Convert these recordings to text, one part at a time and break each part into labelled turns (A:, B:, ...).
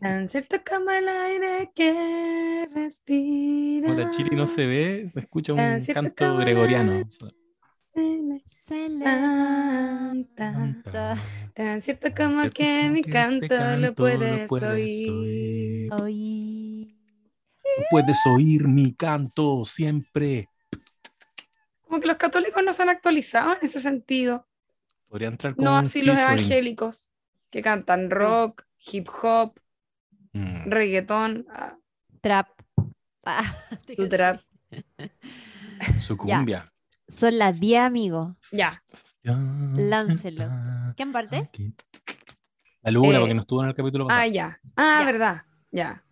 A: Tan cierto como el aire que respira.
B: Como la chiri no se ve, se escucha
A: Tan
B: un canto gregoriano.
A: Se levanta. Tan cierto
B: Tan
A: como
B: cierto
A: que mi
B: que este
A: canto lo
B: canto
A: puedes oír.
C: Oí.
B: Tú puedes oír mi canto siempre.
A: Como que los católicos no se han actualizado en ese sentido.
B: Podría entrar como
A: No así los evangélicos que cantan rock, hip hop,
B: Mm.
A: reggaetón, ah,
C: Trap. Ah,
A: su trap.
B: Su cumbia.
C: Son las 10, amigos.
A: Ya.
C: Láncelo. ¿Quién parte?
B: La luna,
A: Eh,
B: porque no estuvo en el capítulo pasado.
A: Ah, ya. Ah,
C: Ya.
A: verdad. Ya.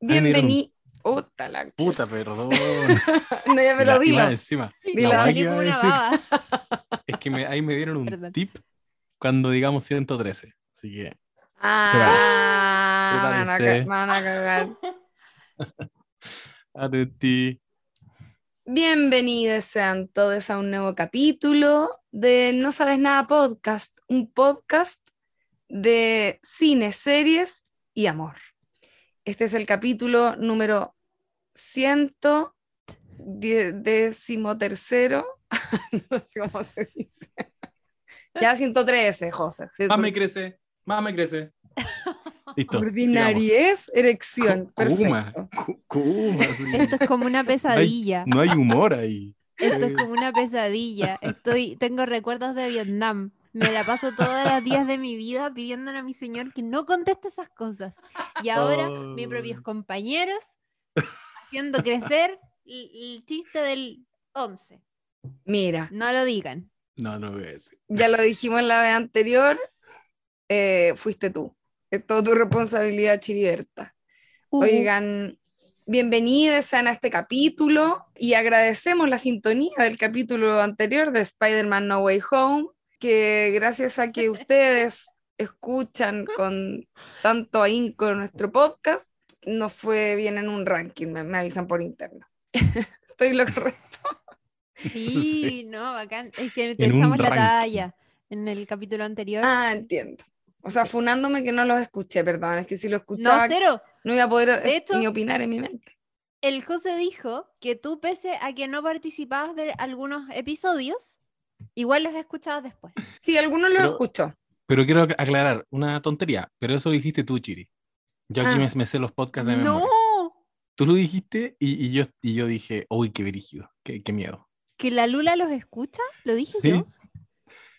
B: me un-
A: Bienvenido. Puta la
B: Puta, perdón.
A: No, ya, pero
B: La-
A: dilo.
B: encima.
A: Dilo.
B: La
C: una.
B: Es que me- ahí me dieron un
C: Perdón.
B: tip cuando digamos 113. Así que
A: Ah, me van a, ca- van a cagar.
B: atentí.
A: Bienvenidos sean todos a un nuevo capítulo de No Sabes Nada Podcast, un podcast de cine, series y amor. Este es el capítulo número ciento die- décimo tercero, no sé cómo se dice. Ya 113, José.
B: Más me crece, más me crece. Listo. sigamos.
A: Ordinariez, erección.
B: Kuma, sí.
C: Esto es como una pesadilla.
B: No hay humor ahí.
C: Esto es como una pesadilla. Estoy, tengo recuerdos de Vietnam. Me la paso todos los días de mi vida pidiéndole a mi señor que no conteste esas cosas. Y ahora mis propios
B: Oh.
C: compañeros haciendo crecer el, el chiste del 11.
A: Mira,
C: No lo digan.
B: No, no voy a decir.
A: ya lo dijimos en la vez anterior, eh, fuiste tú. Es toda tu responsabilidad, Chiriberta.
C: Uh,
A: Oigan, bienvenidos sean a este capítulo y agradecemos la sintonía del capítulo anterior de Spider-Man No Way Home, que gracias a que ustedes escuchan con tanto ahínco nuestro podcast, nos fue bien en un ranking, me, me avisan por interno. Estoy lo correcto.
C: Sí,
B: Sí.
C: no, bacán. Es que te
B: En
C: echamos la
B: ranking.
C: talla en el capítulo anterior.
A: Ah, entiendo. O sea, funándome que no los escuché, perdón, es que si lo
C: no,
A: escuchaba
C: cero.
A: no iba a poder
C: De hecho-
A: ni opinar en mi mente.
C: El José dijo que tú, pese a que no participabas de algunos episodios, igual los escuchabas después.
A: Sí, algunos los escucho.
B: Pero quiero ac- aclarar una tontería, pero eso lo dijiste tú, Chiri. Yo aquí
A: Ah.
B: me, me sé los podcasts de
C: ¡No!
B: memoria. Tú lo dijiste y, y yo, y yo dije, uy, qué brígido, qué, qué miedo.
C: ¿Que la Lula los escucha? ¿Lo dije
B: Sí.
C: yo?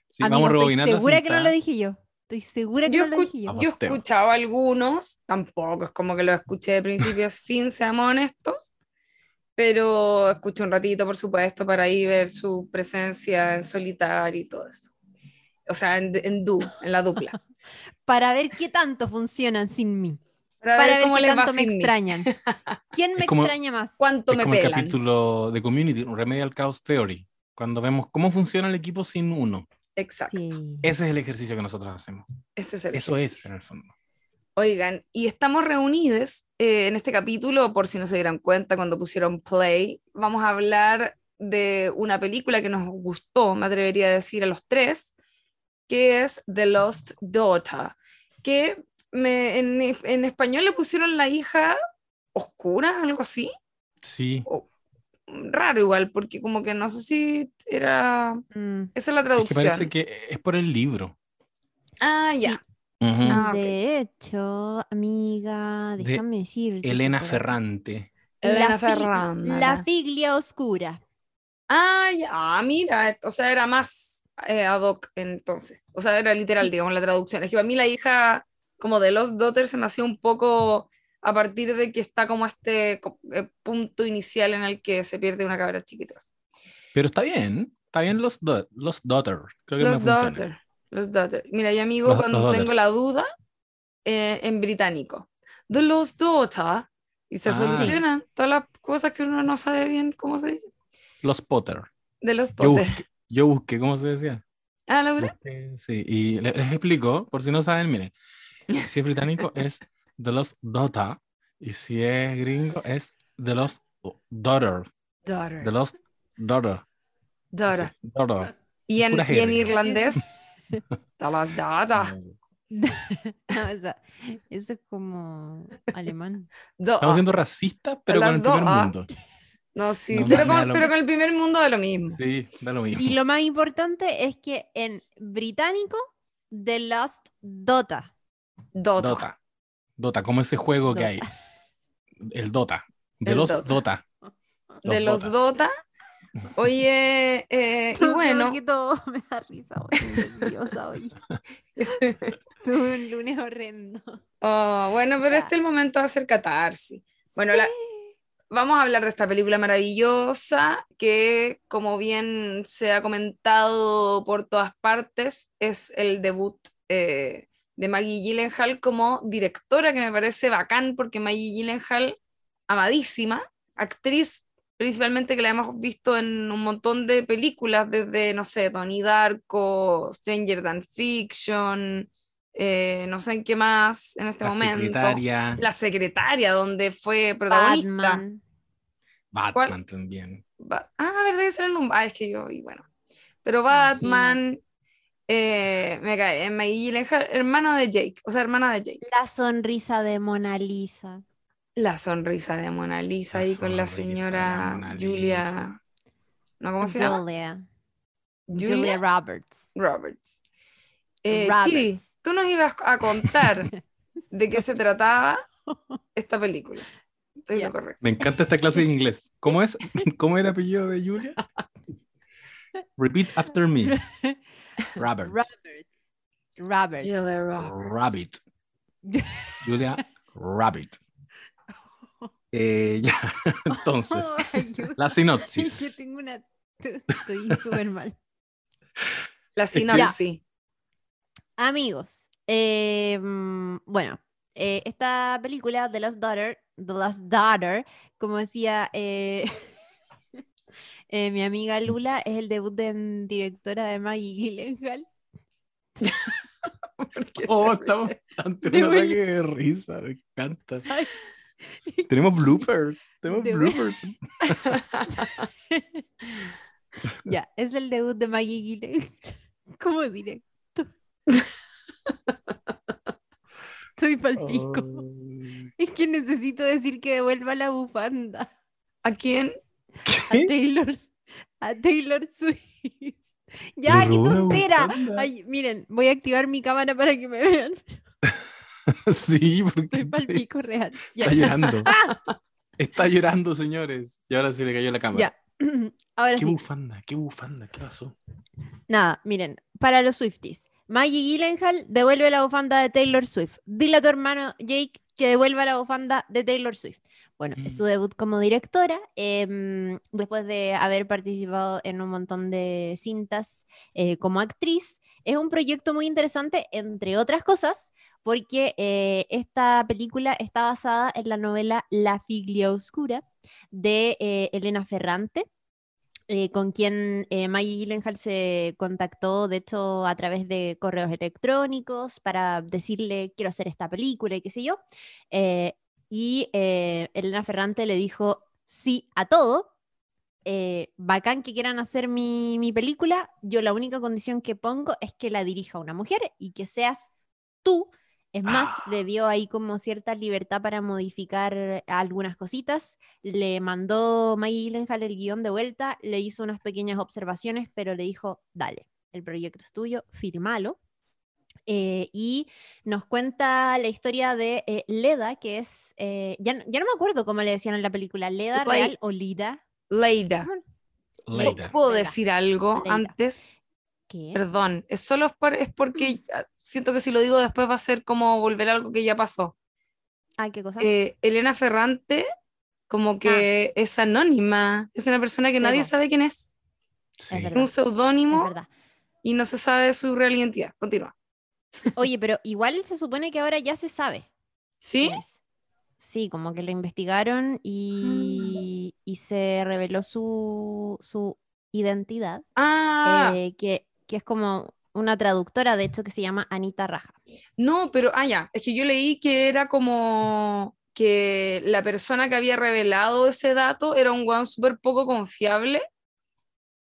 B: Sí,
C: Amigo,
B: vamos
C: estoy
B: rebobinando
C: segura que no lo dije yo. Estoy segura que
A: Yo,
C: no lo dije yo.
A: yo
B: Apostemos.
A: escuchaba algunos, tampoco es como que los escuché de principio a fin, seamos honestos, pero escuché un ratito, por supuesto, para ahí ver su presencia en solitario y todo eso. O sea, en, en du, en la dupla.
C: Para ver qué tanto funcionan sin mí.
A: Para,
C: Para
A: ver
C: ver
A: cómo
C: qué
A: les
C: tanto me
A: mí,
C: extrañan. ¿Quién me
B: como-
C: extraña más?
A: cuánto
B: Es
A: me
B: como el
A: pelan.
B: capítulo de Community, un Remedial Chaos Theory, cuando vemos cómo funciona el equipo sin uno.
A: Exacto,
C: Sí.
B: Ese es el ejercicio que nosotros hacemos.
A: ese es el
B: Eso es, en el fondo.
A: Oigan, y estamos reunidos eh, en este capítulo, por si no se dieran cuenta cuando pusieron play, vamos a hablar de una película que nos gustó, me atrevería a decir a los tres, que es The Lost Daughter, que me- en, en español le pusieron la hija oscura, algo así,
B: Sí,
A: o- raro igual, porque como que no sé si era,
C: Mm.
A: esa es la
B: es que
A: traducción.
B: parece que es por el libro.
A: Ah,
C: Sí.
A: ya. Ah.
C: De hecho, amiga,
B: De
C: déjame decir.
B: Elena Ferrante.
A: Elena
C: la,
A: Ferranda.
C: la figlia oscura.
A: Ah, ya, ah, mira, o sea, era más eh, ad hoc entonces. O sea, era literal,
C: Sí.
A: digamos, la traducción. Es que para mí la hija como de los Daughters se me hacía un poco a partir de que está como este eh, punto inicial en el que se pierde una cabra chiquita.
B: Pero está bien, está bien los, do- los Daughter. Creo que me
A: Los
B: funciona.
A: Los Daughters. Mira, yo amigo,
B: Los-
A: cuando
B: los
A: tengo la duda, eh, en británico, The Lost Daughter, y se
B: Ah.
A: solucionan todas las cosas que uno no sabe bien cómo se dice.
B: Los Potter.
A: De los
B: Yo
A: Potter.
B: busqué, yo busqué cómo se decía.
A: Ah.
B: Busqué, sí, y le- les, explico, por si no saben, miren. Si es británico es The Lost Daughter, y si es gringo es The Lost Daughter.
A: Daughter.
B: The Lost Daughter.
A: Daughter.
B: Sí, daughter.
A: Y en, y irlandés, The Lost Daughter.
B: No sé.
C: No, eso es como alemán.
A: Do-
B: Estamos
A: ah.
B: siendo racistas, pero con el primer
A: ah.
B: mundo.
A: No, sí,
B: No,
A: pero, con, pero el primer mundo da lo mismo.
B: Sí, da lo mismo.
C: Y lo más importante es que en británico, The Lost Dota.
A: Dota.
B: Dota. Dota, como ese juego que hay. El Dota. De
A: El
B: los
A: Dota.
B: Dota.
A: De
B: Los Dota.
A: Dota. Oye, eh, y bueno,
C: me da risa nerviosa hoy. Tuve un lunes horrendo.
A: oh, bueno, pero
C: Ya.
A: este es el momento de hacer catarsis. Bueno, la- vamos a hablar de esta película maravillosa que, como bien se ha comentado por todas partes, es el debut eh, de Maggie Gyllenhaal como directora, que me parece bacán porque Maggie Gyllenhaal, amadísima, actriz principalmente que la hemos visto en un montón de películas, desde, no sé, Tony Darko, Stranger Than Fiction, eh, no sé en qué más en este
B: La
A: momento.
B: secretaria.
A: La secretaria, donde fue protagonista.
C: Batman.
B: Batman también.
A: Ba- ah, verdad. Ah, es que yo, y bueno. Pero Batman, eh, me cae, en Maggie Gyllenhaal, hermano de Jake, o sea, hermana de Jake.
C: La sonrisa de Mona Lisa.
A: La sonrisa de Mona Lisa
B: La
A: ahí con la señora Julia... ¿No? ¿Cómo se llama?
C: Julia.
A: Julia
C: Julia Roberts.
A: Roberts. Eh,
C: Roberts.
A: Chiri, tú nos ibas a contar de qué se trataba esta película. Estoy correcto.
B: Me encanta esta clase de inglés. ¿Cómo es? ¿Cómo era el apellido de Julia? Repeat after me. Robert.
C: Roberts. Roberts.
A: Julia Roberts.
B: Rabbit. Julia Rabbit. Eh, ya, entonces,
C: Ayuda.
B: la sinopsis.
C: tengo una. Estoy súper mal.
A: La sinopsis.
C: Amigos, eh, bueno, eh, esta película, The Last Daughter, The Last Daughter, como decía eh, mi amiga Lula, es el debut de mm, directora de Maggie Gyllenhaal.
B: Oh, estamos ante un ataque de risa, me encanta.
C: Ay,
B: Tenemos bloopers, tenemos
C: De
B: bloopers.
C: ya, es el debut de Maggie Gyllenhaal como director. Estoy palpico.
B: Ay,
C: Es que necesito decir que devuelva la bufanda.
A: ¿A quién?
C: A Taylor, a Taylor Swift. Ya, qué tontera. Ay, miren, voy a activar mi cámara para que me vean.
B: Sí, porque
C: Estoy
B: está,
C: palpico real. Ya.
B: está llorando. Está llorando, señores. Y ahora sí le cayó la cámara.
C: Ya. Ahora
B: ¿Qué
C: sí.
B: bufanda? ¿Qué bufanda? ¿Qué pasó?
C: Nada, miren, para los Swifties. Maggie Gyllenhaal devuelve la bufanda de Taylor Swift. Dile a tu hermano Jake que devuelva la bufanda de Taylor Swift. Bueno, es su
B: Mm.
C: debut como directora, em, después de haber participado en un montón de cintas eh, como actriz. Es un proyecto muy interesante, entre otras cosas, porque eh, esta película está basada en la novela La Figlia Oscura de eh, Elena Ferrante eh, con quien eh, Maggie Gyllenhaal se contactó, de hecho, a través de correos electrónicos para decirle, quiero hacer esta película y qué sé yo. Eh, y eh, Elena Ferrante le dijo sí a todo. eh, bacán que quieran hacer mi, mi película. Yo la única condición que pongo es que la dirija una mujer y que seas tú. Es más, le dio ahí como cierta libertad para modificar algunas cositas. Le mandó Maggie Gyllenhaal el guion de vuelta, le hizo unas pequeñas observaciones, pero le dijo, dale, el proyecto es tuyo, firmalo. Eh, y nos cuenta la historia de eh, Leda, que es, eh, ya, no- ya no me acuerdo cómo le decían en la película, Leda
A: ahí-
C: Real o Lida.
A: Leida.
B: Leida.
A: ¿Puedo
C: Leida.
A: decir algo
C: Leida.
A: antes?
C: ¿Qué?
A: Perdón, es solo es, por- es porque ah, siento que si lo digo después va a ser como volver a algo que ya pasó.
C: Ah, ¿qué cosa?
A: Eh, Elena Ferrante, como que es anónima, es una persona que
C: Sí,
A: nadie
C: po.
A: sabe quién es,
B: Sí.
A: es un seudónimo
C: verdad.
A: y no se sabe su real identidad. Continúa.
C: Oye, pero igual se supone que ahora ya se sabe.
A: ¿Sí?
C: Sí, como que lo investigaron y, y se reveló su, su identidad,
A: Ah,
C: eh, que, que es como una traductora, de hecho, que se llama Anita Raja.
A: no, pero, ah, ya, es que yo leí que era como que la persona que había revelado ese dato era un weón súper poco confiable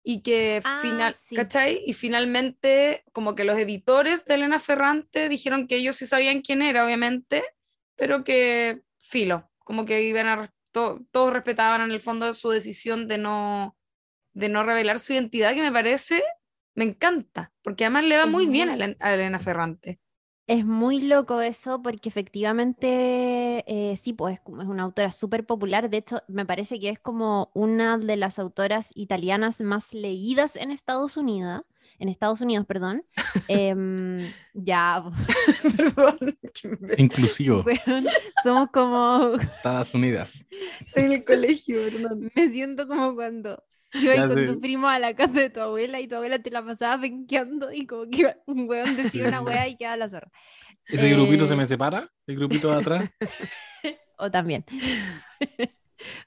A: y que
C: Ah,
A: final,
C: sí.
A: ¿cachai? Y finalmente como que los editores de Elena Ferrante dijeron que ellos sí sabían quién era, obviamente, pero que filo, como que iban a, to- todos respetaban en el fondo su decisión de no, de no revelar su identidad, que me parece, me encanta, porque además le va muy bien a Elena Ferrante.
C: Es muy loco eso porque efectivamente, eh, sí, pues es, una autora súper popular. De hecho, me parece que es como una de las autoras italianas más leídas en Estados Unidos. En Estados Unidos, perdón. Em, ya,
A: Perdón,
B: Inclusivo.
C: somos como,
B: Estados
A: estoy en el colegio, perdón.
C: me siento como cuando ibas
B: Ya
C: con
B: sé.
C: tu primo a la casa de tu abuela y tu abuela te la pasaba penqueando y como que iba- un weón decía una wea y quedaba la zorra.
B: ¿Ese grupito se
C: Eh,
B: me separa? ¿El grupito de atrás?
C: O también.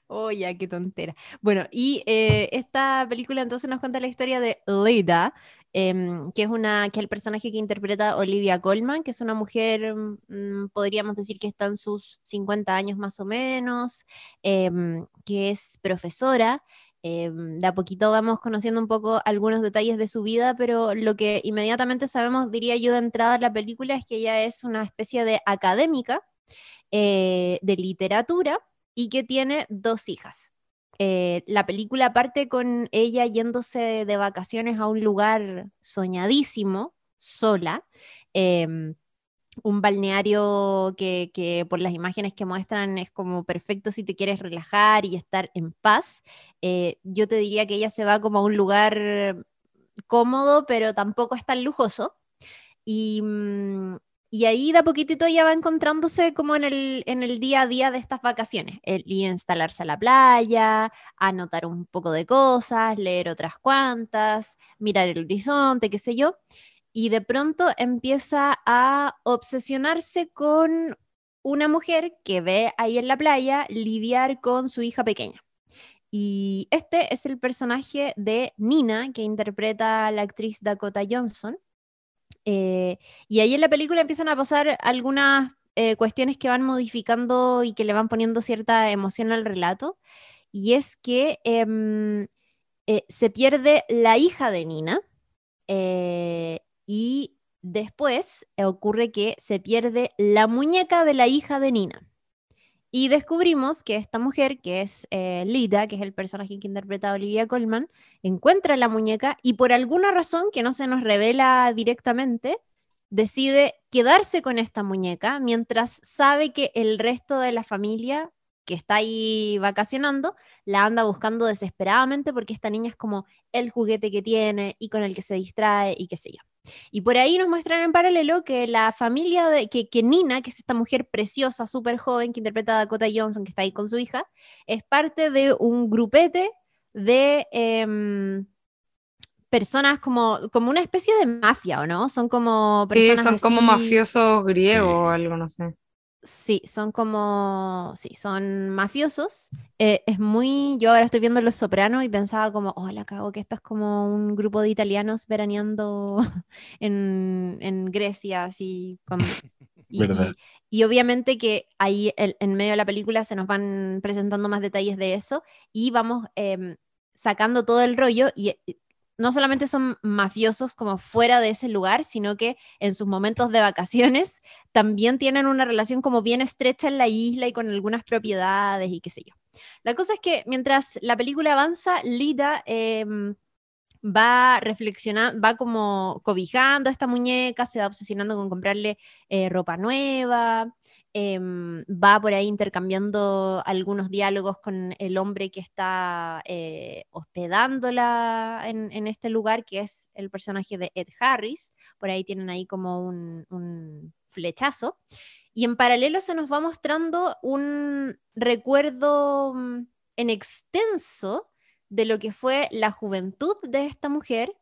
C: Oh, ya, qué tontera. Bueno, y eh, esta película entonces nos cuenta la historia de Leda, em, que es una, que es el personaje que interpreta Olivia Colman, que es una mujer, mm, podríamos decir que está en sus 50 años más o menos, em, que es profesora. Em, de a poquito vamos conociendo un poco algunos detalles de su vida, pero lo que inmediatamente sabemos, diría yo, de entrada en la película es que ella es una especie de académica eh, de literatura y que tiene dos hijas. Eh, la película parte con ella yéndose de vacaciones a un lugar soñadísimo, sola, em, un balneario que, que por las imágenes que muestran es como perfecto si te quieres relajar y estar en paz. Eh, yo te diría que ella se va como a un lugar cómodo, pero tampoco es tan lujoso. Y, mm, y ahí de a poquitito ella va encontrándose como en el, en el día a día de estas vacaciones, el ir a instalarse a la playa, anotar un poco de cosas, leer otras cuantas, mirar el horizonte, qué sé yo, y de pronto empieza a obsesionarse con una mujer que ve ahí en la playa lidiar con su hija pequeña. Y este es el personaje de Nina, que interpreta la actriz Dakota Johnson. Eh, y ahí en la película empiezan a pasar algunas eh, cuestiones que van modificando y que le van poniendo cierta emoción al relato. Y es que em, eh, se pierde la hija de Nina y después eh, ocurre que se pierde la muñeca de la hija de Nina. Y descubrimos que esta mujer, que es eh, Lida, que es el personaje que interpreta Olivia Colman, encuentra la muñeca y por alguna razón que no se nos revela directamente, decide quedarse con esta muñeca mientras sabe que el resto de la familia que está ahí vacacionando la anda buscando desesperadamente porque esta niña es como el juguete que tiene y con el que se distrae y qué sé yo. Y por ahí nos muestran en paralelo que la familia de que, que Nina, que es esta mujer preciosa, súper joven que interpreta a Dakota Johnson, que está ahí con su hija, es parte de un grupete de em, personas como, como una especie de mafia, ¿o no? Son como
A: Sí,
C: personas
A: son como mafiosos griegos o
B: Sí.
A: algo, no sé.
C: Sí, son como, sí, son mafiosos. Eh, es muy, yo ahora estoy viendo Los Sopranos y pensaba como, oh, la cago, que esto es como un grupo de italianos veraneando en, en Grecia, así, con, y, y- obviamente que ahí el- en medio de la película se nos van presentando más detalles de eso y vamos em, sacando todo el rollo y eh, no solamente son mafiosos como fuera de ese lugar, sino que en sus momentos de vacaciones también tienen una relación como bien estrecha en la isla y con algunas propiedades y qué sé yo. La cosa es que mientras la película avanza, Lida em, va reflexionando, va como cobijando a esta muñeca, se va obsesionando con comprarle eh, ropa nueva, em, va por ahí intercambiando algunos diálogos con el hombre que está eh, hospedándola en, este lugar, que es el personaje de Ed Harris. Por ahí tienen ahí como un, un flechazo. Y en paralelo se nos va mostrando un recuerdo mm, en extenso de lo que fue la juventud de esta mujer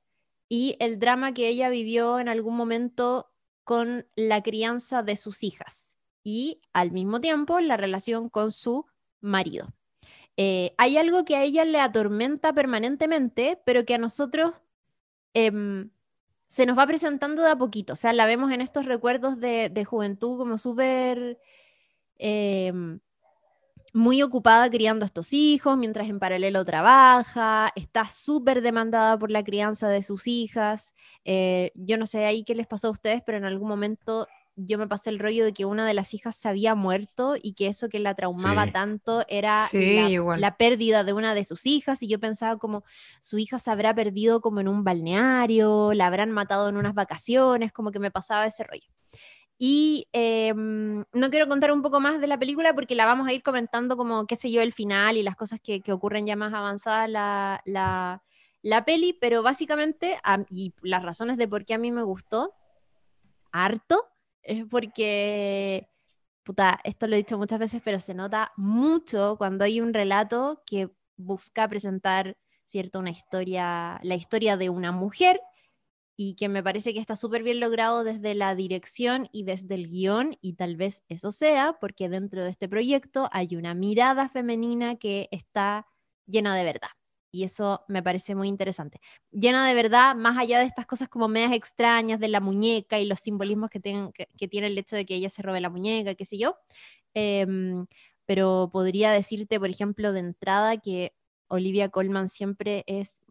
C: y el drama que ella vivió en algún momento con la crianza de sus hijas y al mismo tiempo la relación con su marido. Eh, hay algo que a ella le atormenta permanentemente, pero que a nosotros em, se nos va presentando de a poquito. O sea, la vemos en estos recuerdos de, de juventud como súper em, muy ocupada criando a estos hijos, mientras en paralelo trabaja, está súper demandada por la crianza de sus hijas. Eh, yo no sé ahí qué les pasó a ustedes, pero en algún momento yo me pasé el rollo de que una de las hijas se había muerto y que eso que la traumaba
B: Sí.
C: tanto era
A: Sí,
C: la, pérdida de una de sus hijas y yo pensaba como su hija se habrá perdido como en un balneario, la habrán matado en unas vacaciones, como que me pasaba ese rollo. Y em, no quiero contar un poco más de la película porque la vamos a ir comentando como, qué sé yo, el final y las cosas que, que ocurren ya más avanzadas la, la, la peli, pero básicamente, a- y las razones de por qué a mí me gustó harto, es porque, puta, esto lo he dicho muchas veces, pero se nota mucho cuando hay un relato que busca presentar, ¿cierto? Una historia, la historia de una mujer y que me parece que está súper bien logrado desde la dirección y desde el guion, y tal vez eso sea porque dentro de este proyecto hay una mirada femenina que está llena de verdad. Y eso me parece muy interesante. Llena de verdad, más allá de estas cosas como medias extrañas de la muñeca y los simbolismos que, que, que tiene el hecho de que ella se robe la muñeca, qué sé yo. Em, pero podría decirte, por ejemplo, de entrada que Olivia Colman siempre es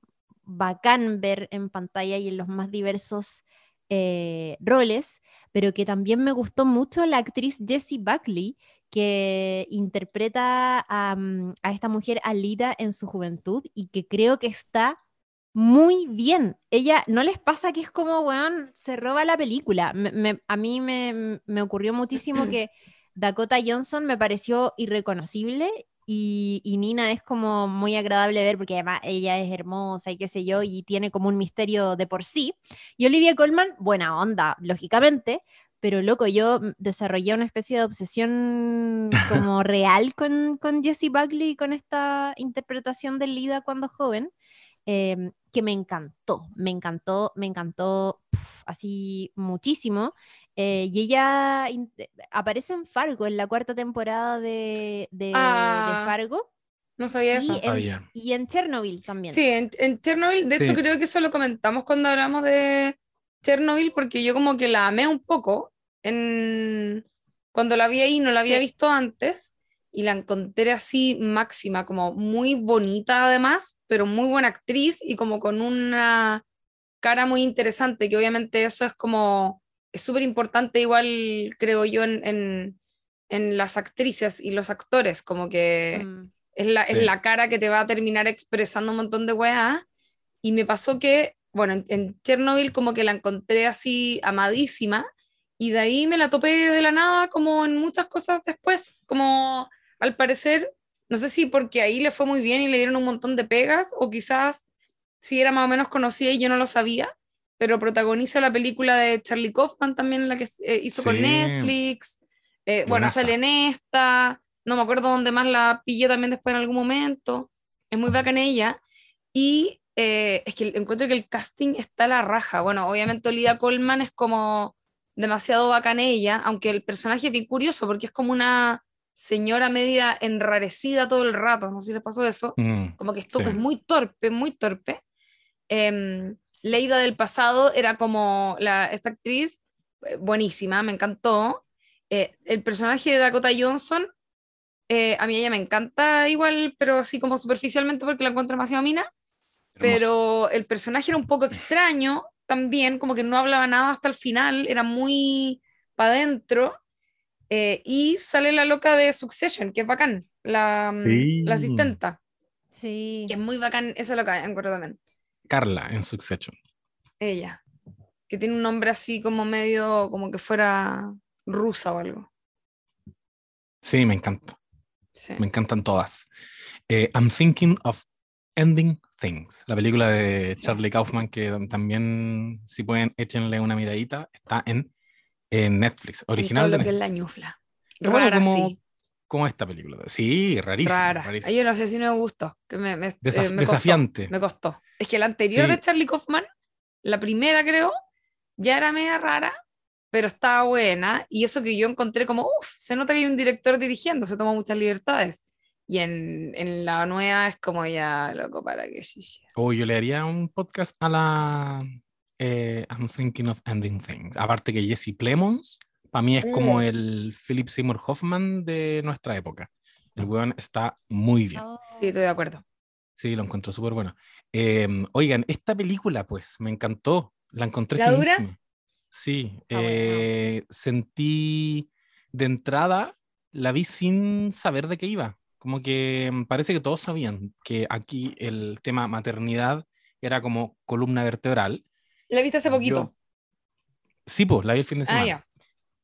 C: bacán ver en pantalla y en los más diversos eh, roles, pero que también me gustó mucho la actriz Jessie Buckley, que interpreta a, mm, a esta mujer Alida en su juventud y que creo que está muy bien. Ella, ¿no les pasa que es como, weón, se roba la película? Me- me- a mí me, me ocurrió muchísimo que Dakota Johnson me pareció irreconocible y, y Nina es como muy agradable ver porque además ella es hermosa y qué sé yo y tiene como un misterio de por sí. Y Olivia Colman, buena onda, lógicamente, pero loco, yo mm, desarrollé una especie de obsesión como real con, con Jessie Buckley y con esta interpretación de Lida cuando joven, eh, que me encantó, me encantó, me encantó pf, así muchísimo. Eh, y ella in- aparece en Fargo, en la cuarta temporada de, de- de
A: Ah,
C: Fargo,
A: No sabía
C: y
A: eso.
C: en,
B: Sabía.
C: y en Chernobyl también.
A: Sí, en, en Chernobyl, de hecho
B: Sí.
A: creo que eso lo comentamos cuando hablamos de Chernobyl, porque yo como que la amé un poco en... cuando la vi ahí, no la había
C: Sí.
A: visto antes, y la encontré así máxima, como muy bonita además, pero muy buena actriz y como con una cara muy interesante, que obviamente eso es como, es súper importante igual, creo yo, en, en, en las actrices y los actores, como que...
C: Mm,
A: Es la, es
B: Sí.
A: la cara que te va a terminar expresando un montón de weas. Y me pasó que, bueno, en, en Chernobyl como que la encontré así amadísima. Y de ahí me la topé de la nada como en muchas cosas después. Como al parecer, no sé si porque ahí le fue muy bien y le dieron un montón de pegas. O quizás si era más o menos conocida y yo no lo sabía. Pero protagoniza la película de Charlie Kaufman también, la que eh, hizo con
B: Sí.
A: Netflix. Eh, bueno, sale en esta no me acuerdo dónde más la pillé también después en algún momento. Es muy bacana ella. Y eh, es que encuentro que el casting está a la raja. Bueno, obviamente Olivia Colman es como demasiado bacana ella, aunque el personaje es bien curioso porque es como una señora media enrarecida todo el rato. No sé si les pasó eso.
B: Mm,
A: Como que esto
B: Sí.
A: es muy torpe, muy torpe. Em, Leida del pasado era como la, esta actriz, eh, buenísima, me encantó. Eh, el personaje de Dakota Johnson, eh, a mí ella me encanta igual, pero así como superficialmente porque la encuentro demasiado mina, pero el personaje era un poco extraño también, como que no hablaba nada hasta el final, era muy para adentro. eh, y sale la loca de Succession, que es bacán, la, mm,
B: Sí.
A: la asistenta,
C: Sí.
A: que es muy bacán, esa loca, encuentro también.
B: Carla en Succession.
A: Ella, que tiene un nombre así como medio, como que fuera rusa o algo.
B: Sí, me encanta.
A: Sí.
B: Me encantan todas. Eh, I'm Thinking of Ending Things, la película de. Charlie Kaufman, que también, si pueden, échenle una miradita, está en, en Netflix, original de
A: lo que es
B: Netflix.
A: la ñufla. Rara,
B: como,
A: sí.
B: como esta película. Sí, rarísima.
A: Rara.
B: rarísima.
A: Yo no sé si no me gustó. Que me, me- eh,
B: Desaf-
A: me costó,
B: desafiante.
A: me costó. Es que la anterior
B: Sí.
A: de Charlie Kaufman, la primera creo, ya era media rara, pero estaba buena. Y eso que yo encontré como, uff, se nota que hay un director dirigiendo, se toma muchas libertades. Y en, en la nueva es como ya, loco, para que sí, sí.
B: O yo le haría un podcast a la eh, I'm Thinking of Ending Things. Aparte que Jesse Plemons, para mí es como
A: Mm.
B: el Philip Seymour Hoffman de nuestra época. El weón está muy bien.
C: Oh.
A: Sí, estoy de acuerdo.
B: Sí, lo encontró súper bueno. Em, oigan, esta película, pues, me encantó. La encontré
A: ¿La dura?
B: finísima. Sí,
C: Ah, bueno.
B: eh, sentí de entrada, la vi sin saber de qué iba. Como que mm, parece que todos sabían que aquí el tema maternidad era como columna vertebral.
A: ¿La viste hace poquito?
B: Yo- Sí, pues, la vi el fin de
A: ah,
B: semana.
A: ya.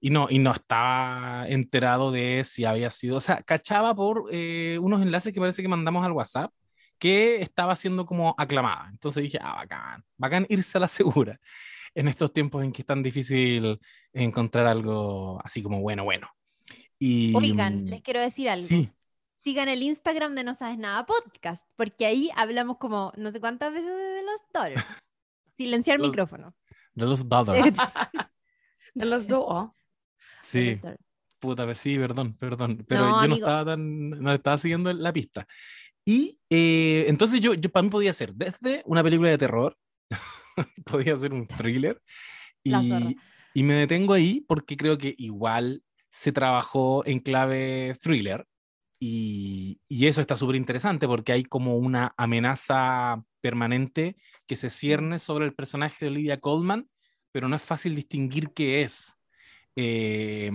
B: Y no, y no estaba enterado de si había sido, o sea, cachaba por eh, unos enlaces que parece que mandamos al WhatsApp que estaba siendo como aclamada. Entonces dije, ah, bacán, bacán irse a la segura en estos tiempos en que es tan difícil encontrar algo así como bueno, bueno. Y,
C: Oigan,
B: mm,
C: les quiero decir algo.
B: Sí,
C: Sigan el Instagram de No Sabes Nada Podcast, porque ahí hablamos como no sé cuántas veces de los Daughters. Silenciar
B: Los-
C: micrófono.
B: de los Daughters.
A: De los dos.
B: Sí,
C: Los
B: puta, pues sí, perdón, perdón. Pero
C: No,
B: yo no estaba tan, no estaba siguiendo la pista. Y eh, entonces yo, yo para mí podía ser desde una película de terror, podía ser un thriller, y, y me detengo ahí porque creo que igual se trabajó en clave thriller, y, y eso está súper interesante porque hay como una amenaza permanente que se cierne sobre el personaje de Olivia Colman, pero no es fácil distinguir qué es. Eh,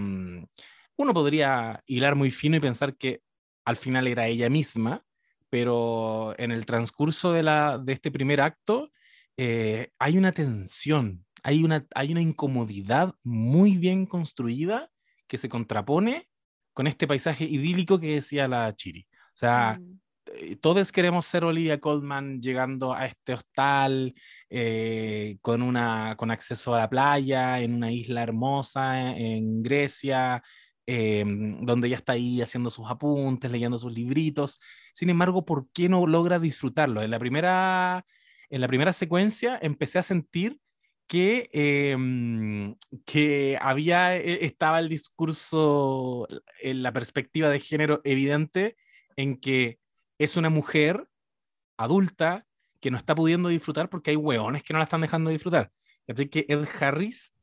B: uno podría hilar muy fino y pensar que al final era ella misma, pero en el transcurso de, la, de este primer acto eh, hay una tensión, hay una, hay una incomodidad muy bien construida que se contrapone con este paisaje idílico que decía la Chiri. O sea,
C: Mm.
B: eh, todos queremos ser Olivia Colman llegando a este hostal eh, con, una, con acceso a la playa, en una isla hermosa en Grecia, eh, donde ella está ahí haciendo sus apuntes, leyendo sus libritos. Sin embargo, ¿por qué no logra disfrutarlo? En la primera, en la primera secuencia empecé a sentir que, eh, que había, eh, estaba el discurso, en la perspectiva de género evidente en que es una mujer adulta que no está pudiendo disfrutar porque hay hueones que no la están dejando disfrutar. Así que Ed Harris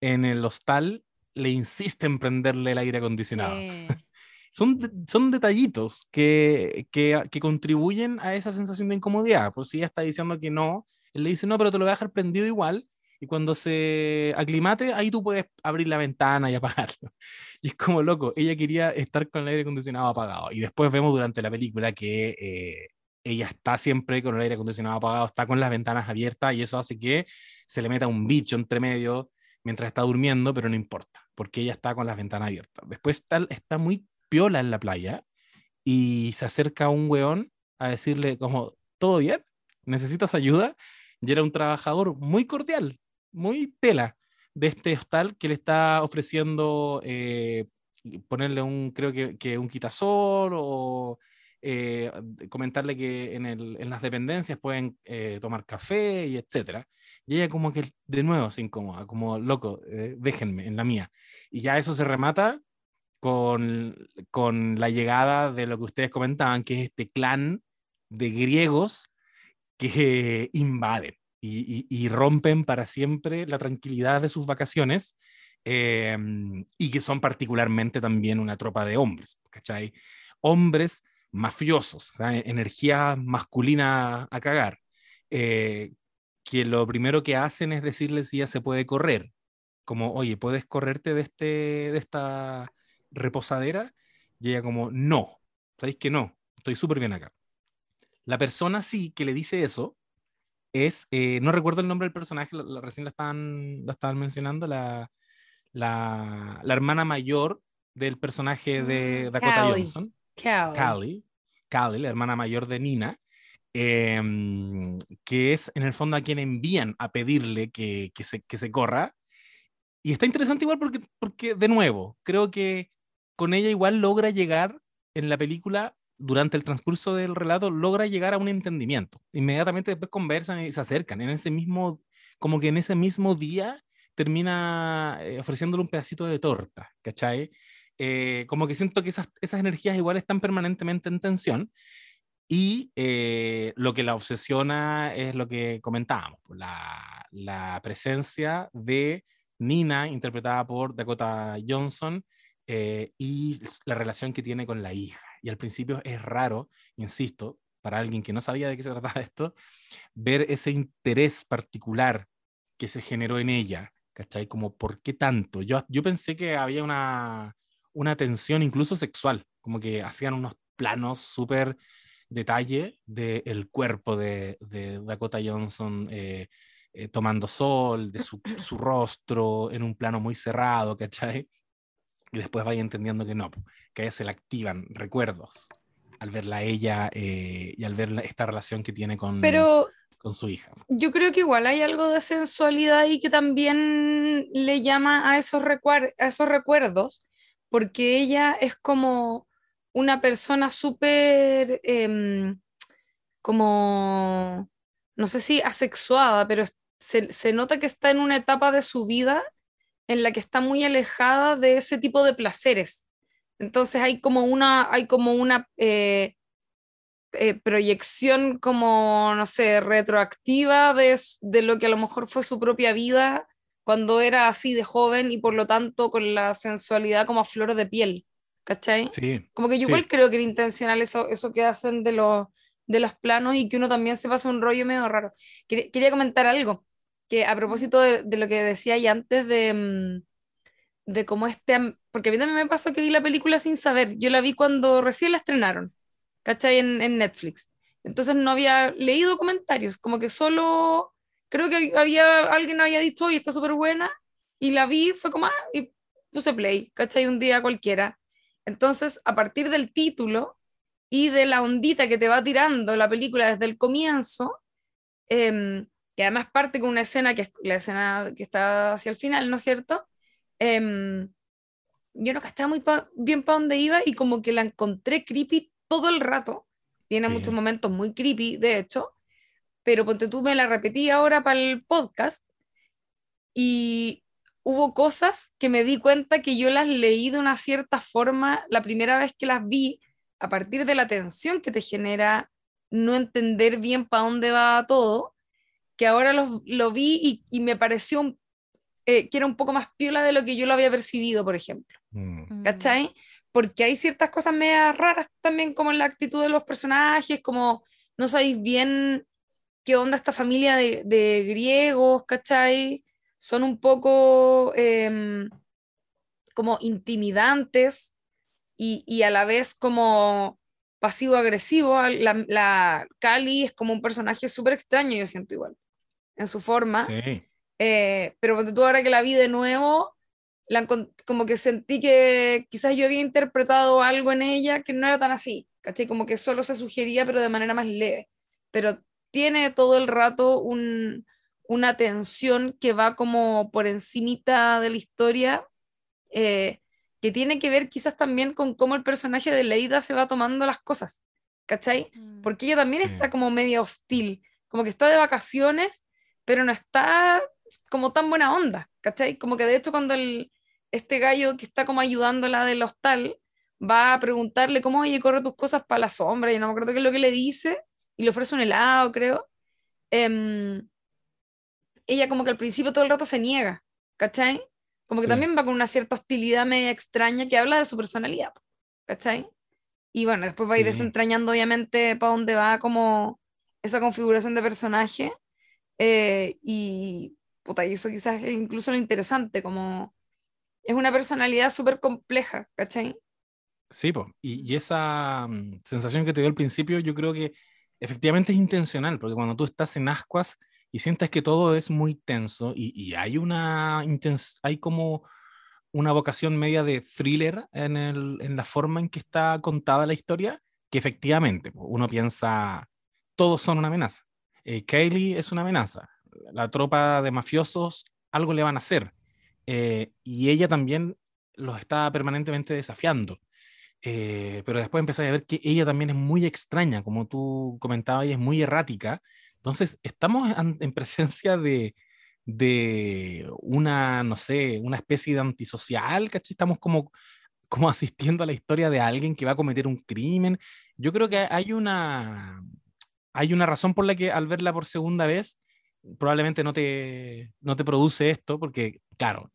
B: en el hostal le insiste en prenderle el aire acondicionado.
C: Sí.
B: Son, de- son detallitos que, que, que contribuyen a esa sensación de incomodidad. Por si ella está diciendo que no, él le dice, no, pero te lo voy a dejar prendido igual. Y cuando se aclimate, ahí tú puedes abrir la ventana y apagarlo. Y es como loco, ella quería estar con el aire acondicionado apagado. Y después vemos durante la película que eh, ella está siempre con el aire acondicionado apagado, está con las ventanas abiertas y eso hace que se le meta un bicho entre medio mientras está durmiendo, pero no importa, porque ella está con las ventanas abiertas. Después está, está muy piola en la playa y se acerca a un weón a decirle como, ¿todo bien? ¿Necesitas ayuda? Y era un trabajador muy cordial, muy tela de este hostal que le está ofreciendo eh, ponerle un, creo que, que un quitasol o eh, comentarle que en, el, en, las dependencias pueden eh, tomar café y etcétera. Y ella como que de nuevo se incomoda, como loco, eh, déjenme en la mía. Y ya eso se remata con, con la llegada de lo que ustedes comentaban, que es este clan de griegos que invaden y, rompen para siempre la tranquilidad de sus vacaciones eh, y que son particularmente también una tropa de hombres, ¿cachai? Hombres mafiosos, sea, energía masculina a cagar, eh, que lo primero que hacen es decirle si ya se puede correr, como, oye, ¿puedes correrte de, este, de esta reposadera? Y ella como, no, ¿sabéis que no? Estoy súper bien acá. La persona sí que le dice eso es, eh, no recuerdo el nombre del personaje, lo, lo, recién la estaban, la estaban mencionando, la, la, la, hermana mayor del personaje de Dakota
A: Callie.
B: Johnson.
A: Callie.
B: Callie. Callie, la hermana mayor de Nina, eh, que es en el fondo a quien envían a pedirle que, que, se, que se corra. Y está interesante igual porque, porque, de nuevo, creo que con ella igual logra llegar en la película, durante el transcurso del relato, logra llegar a un entendimiento. Inmediatamente después conversan y se acercan. En ese mismo, como que en ese mismo día termina eh, ofreciéndole un pedacito de torta, ¿cachai? Eh, como que siento que esas, esas energías igual están permanentemente en tensión y eh, lo que la obsesiona es lo que comentábamos, la, la presencia de Nina, interpretada por Dakota Johnson, eh, y la relación que tiene con la hija. Y al principio es raro, insisto, para alguien que no sabía de qué se trataba esto, ver ese interés particular que se generó en ella, ¿cachai? Como, ¿por qué tanto? Yo, yo pensé que había una, una tensión incluso sexual, como que hacían unos planos súper detalle del cuerpo de, de, Dakota Johnson eh, eh, tomando sol, de su, su, rostro en un plano muy cerrado, ¿cachai? Y después vaya entendiendo que no, que a ella se le activan recuerdos al verla a ella eh, y al ver esta relación que tiene con,
A: Pero
B: con su hija.
A: Yo creo que igual hay algo de sensualidad y que también le llama a esos, a esos recuerdos, porque ella es como una persona súper, em, como, no sé si asexuada, pero se, se nota que está en una etapa de su vida en la que está muy alejada de ese tipo de placeres. Entonces hay como una, hay como una eh, eh, proyección como, no sé, retroactiva de, de, lo que a lo mejor fue su propia vida cuando era así de joven y por lo tanto con la sensualidad como a flor de piel, ¿cachai?
B: Sí.
A: Como que yo igual creo que era intencional eso, eso que hacen de los, de los planos y que uno también se pasa un rollo medio raro. Quería, comentar algo, que a propósito de, lo que decía ya antes de... Mm, de cómo este, porque a mí también me pasó que vi la película sin saber, yo la vi cuando recién la estrenaron, ¿cachai? En, en Netflix. Entonces no había leído comentarios, como que solo, creo que había, alguien había dicho, oye, está súper buena, y la vi, fue como, ah, y puse play, ¿cachai? Un día cualquiera. Entonces, a partir del título y de la ondita que te va tirando la película desde el comienzo, eh, que además parte con una escena que es la escena que está hacia el final, ¿no es cierto? Em, yo no cachaba muy bien para dónde iba y como que la encontré creepy todo el rato. Tiene muchos momentos muy creepy, de hecho, pero ponte tú me la repetí ahora para el podcast y hubo cosas que me di cuenta que yo las leí de una cierta forma la primera vez que las vi, a partir de la tensión que te genera no entender bien para dónde va todo, que ahora lo, lo vi y, y, me pareció un eh, que era un poco más piola de lo que yo lo había percibido, por ejemplo. Mm. ¿Cachai? Porque hay ciertas cosas medias raras también, como en la actitud de los personajes, como no sabéis bien qué onda esta familia de, de griegos, ¿cachai? Son un poco em, como intimidantes y, y, a la vez como pasivo-agresivo. La, la Cali es como un personaje súper extraño, yo siento igual, en su forma.
B: Sí.
A: Eh, pero tú ahora que la vi de nuevo, la, como que sentí que quizás yo había interpretado algo en ella que no era tan así, ¿cachai? Como que solo se sugería, pero de manera más leve. Pero tiene todo el rato un, una tensión que va como por encimita de la historia, eh, que tiene que ver quizás también con cómo el personaje de Leida se va tomando las cosas, ¿cachai? Mm. Porque ella también está como media hostil, como que está de vacaciones, pero no está como tan buena onda, ¿cachai? Como que de hecho cuando el, este gallo que está como ayudándola del hostal va a preguntarle cómo, oye, corre tus cosas para la sombra, y no me acuerdo qué es lo que le dice, y le ofrece un helado, creo. Em, ella como que al principio todo el rato se niega, ¿cachai? Como que también va con una cierta hostilidad media extraña que habla de su personalidad, ¿cachai? Y bueno, después va a ir desentrañando obviamente para dónde va como esa configuración de personaje. Eh, y puta, y eso quizás es incluso lo interesante, como es una personalidad súper compleja, ¿cachai?
B: Sí, pues, y, y, esa mm, sensación que te dio al principio, yo creo que efectivamente es intencional, porque cuando tú estás en ascuas y sientes que todo es muy tenso y, y hay una hay como una vocación media de thriller en, el, en la forma en que está contada la historia, que efectivamente uno piensa, todos son una amenaza. Eh, es una amenaza, la tropa de mafiosos algo le van a hacer. Eh, y ella también los está permanentemente desafiando. Eh, pero después empecé a ver que ella también es muy extraña, como tú comentabas, y es muy errática. Entonces, estamos en presencia de, de una, no sé, una especie de antisocial, ¿cachai? Estamos como, como asistiendo a la historia de alguien que va a cometer un crimen. Yo creo que hay una, hay una razón por la que al verla por segunda vez probablemente no te, no te produce esto, porque, claro,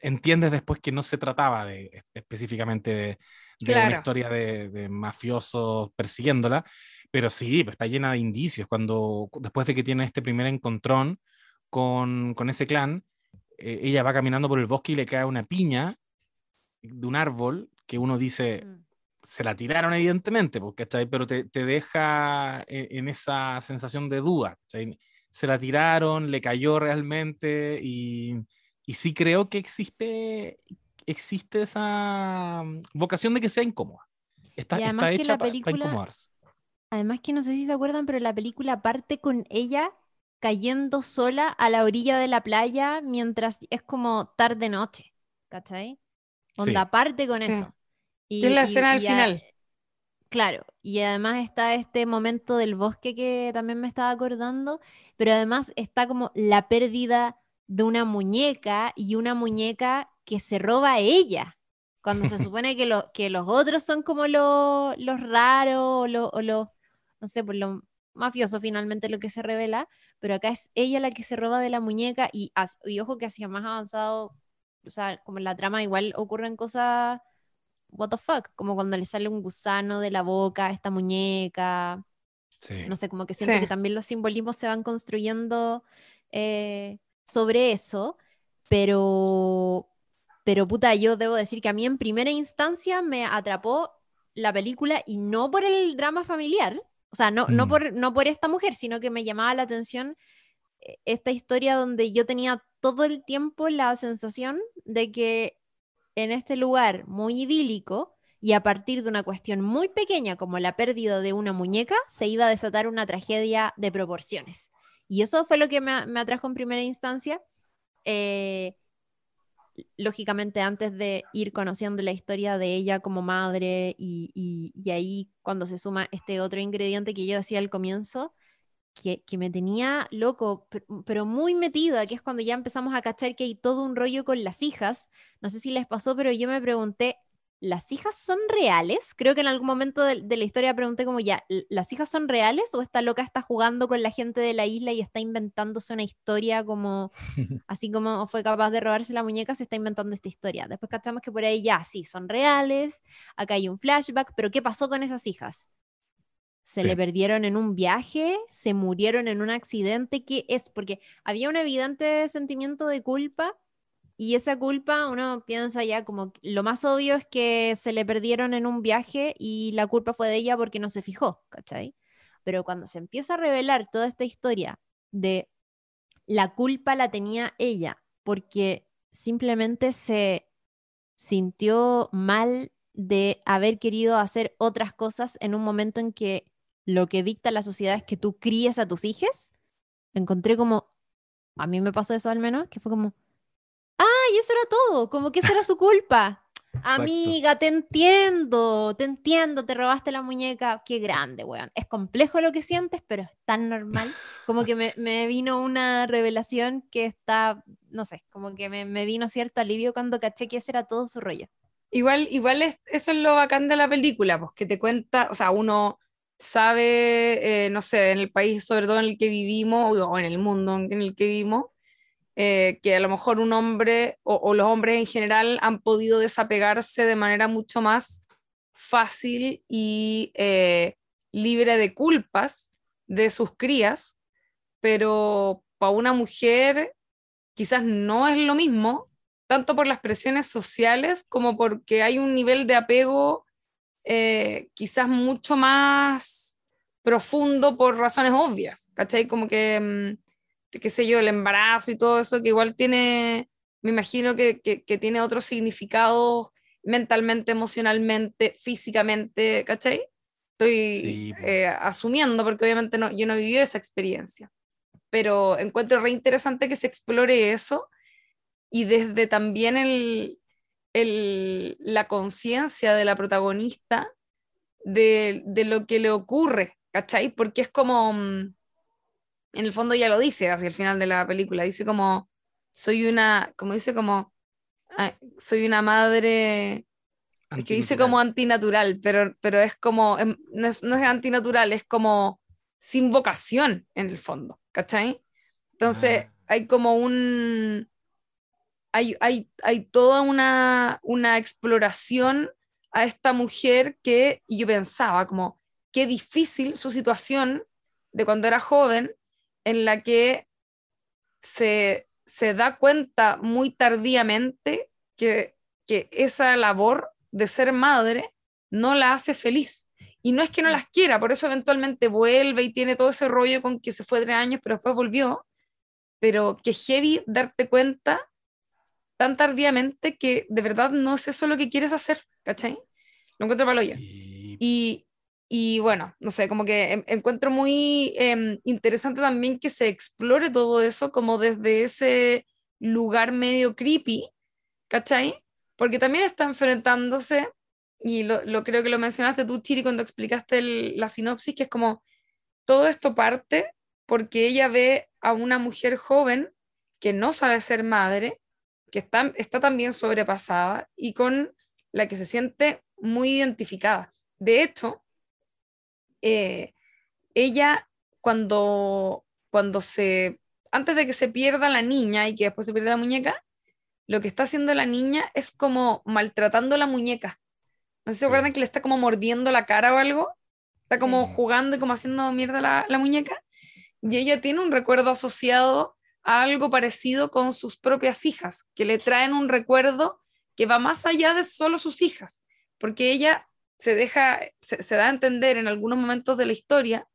B: entiendes después que no se trataba de, específicamente de, de una historia de, de mafiosos persiguiéndola, pero sí, pues, está llena de indicios. Cuando, después de que tiene este primer encontrón con, con ese clan, eh, ella va caminando por el bosque y le cae una piña de un árbol que uno dice,
C: Mm.
B: Se la tiraron evidentemente, ¿cachai? Pero te, te deja en, en esa sensación de duda. ¿cachai? Se la tiraron, le cayó realmente y, y sí creo que existe, existe esa mm, vocación de que sea incómoda. Está, hecha
C: la
B: para
C: película-
B: incomodarse.
C: Además que no sé si se acuerdan, pero la película parte con ella cayendo sola a la orilla de la playa mientras es como tarde-noche, ¿cachai? Onda,
B: Sí.
C: parte con
A: Sí.
C: eso. Y,
A: es la escena del final.
C: Claro, y además está este momento del bosque que también me estaba acordando, pero además está como la pérdida de una muñeca y una muñeca que se roba a ella, cuando se supone que, lo- que los otros son como lo- los raros o los, o los, no sé, por lo mafioso finalmente lo que se revela, pero acá es ella la que se roba de la muñeca y, y ojo que hacia más avanzado, o sea, como en la trama igual ocurren cosas what the fuck, como cuando le sale un gusano de la boca a esta muñeca,
B: Sí.
C: no sé, como que siento
A: Sí.
C: que también los simbolismos se van construyendo eh, sobre eso, pero, pero puta, yo debo decir que a mí en primera instancia me atrapó la película y no por el drama familiar, o sea, no, no,
B: Mm.
C: por, no por esta mujer, sino que me llamaba la atención eh, esta historia donde yo tenía todo el tiempo la sensación de que en este lugar muy idílico y a partir de una cuestión muy pequeña como la pérdida de una muñeca, se iba a desatar una tragedia de proporciones. Y eso fue lo que me, atrajo en primera instancia. Eh, lógicamente antes de ir conociendo la historia de ella como madre y, y- y ahí cuando se suma este otro ingrediente que yo decía al comienzo, que, que me tenía loco, per- pero muy metida, que es cuando ya empezamos a cachar que hay todo un rollo con las hijas. No sé si les pasó, pero yo me pregunté, ¿las hijas son reales? Creo que en algún momento de, de la historia pregunté como ya, ¿l- ¿las hijas son reales o esta loca está jugando con la gente de la isla y está inventándose una historia como, así como fue capaz de robarse la muñeca, se está inventando esta historia? Después cachamos que por ahí ya, sí, son reales, acá hay un flashback, pero ¿qué pasó con esas hijas? Se
B: Sí.
C: le perdieron en un viaje, se murieron en un accidente, ¿qué es? Porque había un evidente sentimiento de culpa y esa culpa uno piensa ya como lo más obvio es que se le perdieron en un viaje y la culpa fue de ella porque no se fijó, ¿cachai? Pero cuando se empieza a revelar toda esta historia de la culpa la tenía ella porque simplemente se sintió mal de haber querido hacer otras cosas en un momento en que lo que dicta la sociedad es que tú críes a tus hijos, encontré como, a mí me pasó eso al menos, que fue como, ¡ay, eso era todo! Como que esa era su culpa. Amiga, te entiendo, te entiendo, te robaste la muñeca, qué grande, weón. Es complejo lo que sientes, pero es tan normal. Como que me, me vino una revelación que está, no sé, como que me, me vino cierto alivio cuando caché que ese era todo su rollo.
A: Igual, igual es, eso es lo bacán de la película, pues que te cuenta, o sea, uno sabe, eh, no sé, en el país sobre todo en el que vivimos, o en el mundo en el que vivimos, eh, que a lo mejor un hombre o, los hombres en general han podido desapegarse de manera mucho más fácil y eh, libre de culpas de sus crías, pero para una mujer quizás no es lo mismo, tanto por las presiones sociales como porque hay un nivel de apego eh, quizás mucho más profundo por razones obvias, ¿cachai? Como que, mm, qué sé yo, el embarazo y todo eso, que igual tiene, me imagino que, que, que tiene otros significados mentalmente, emocionalmente, físicamente, ¿cachai? Estoy
B: Sí,
A: eh, asumiendo porque obviamente no, yo no viví esa experiencia, pero encuentro re interesante que se explore eso y desde también el, el- la conciencia de la protagonista de, de lo que le ocurre, ¿cachai? Porque es como, mm, en el fondo ya lo dice hacia el final de la película, dice como, soy una, como dice como, ah, soy una madre, que dice como antinatural, pero, pero es como, em, no es, no es antinatural, es como sin vocación en el fondo, ¿cachai? Entonces
B: Ah.
A: hay como un, hay, toda una, una exploración a esta mujer que yo pensaba como qué difícil su situación de cuando era joven, en la que se, se da cuenta muy tardíamente que, que esa labor de ser madre no la hace feliz. Y no es que no las quiera, por eso eventualmente vuelve y tiene todo ese rollo con que se fue tres años, pero después volvió. Pero que heavy darte cuenta tan tardíamente que de verdad no es eso lo que quieres hacer, ¿cachai? Lo encuentro para sí. Y, y bueno, no sé, como que encuentro muy em, interesante también que se explore todo eso como desde ese lugar medio creepy, ¿cachai? Porque también está enfrentándose, y lo, lo creo que lo mencionaste tú, Chiri, cuando explicaste la sinopsis, que es como todo esto parte porque ella ve a una mujer joven que no sabe ser madre, que está, está también sobrepasada y con la que se siente muy identificada. De hecho, eh, ella cuando, cuando se, antes de que se pierda la niña y que después se pierda la muñeca, lo que está haciendo la niña es como maltratando la muñeca. No sé si se acuerdan que le está como mordiendo la cara o algo. Está como jugando y como haciendo mierda la, la muñeca. Y ella tiene un recuerdo asociado algo parecido con sus propias hijas, que le traen un recuerdo que va más allá de solo sus hijas, porque ella se deja, se, da a entender en algunos momentos de la historia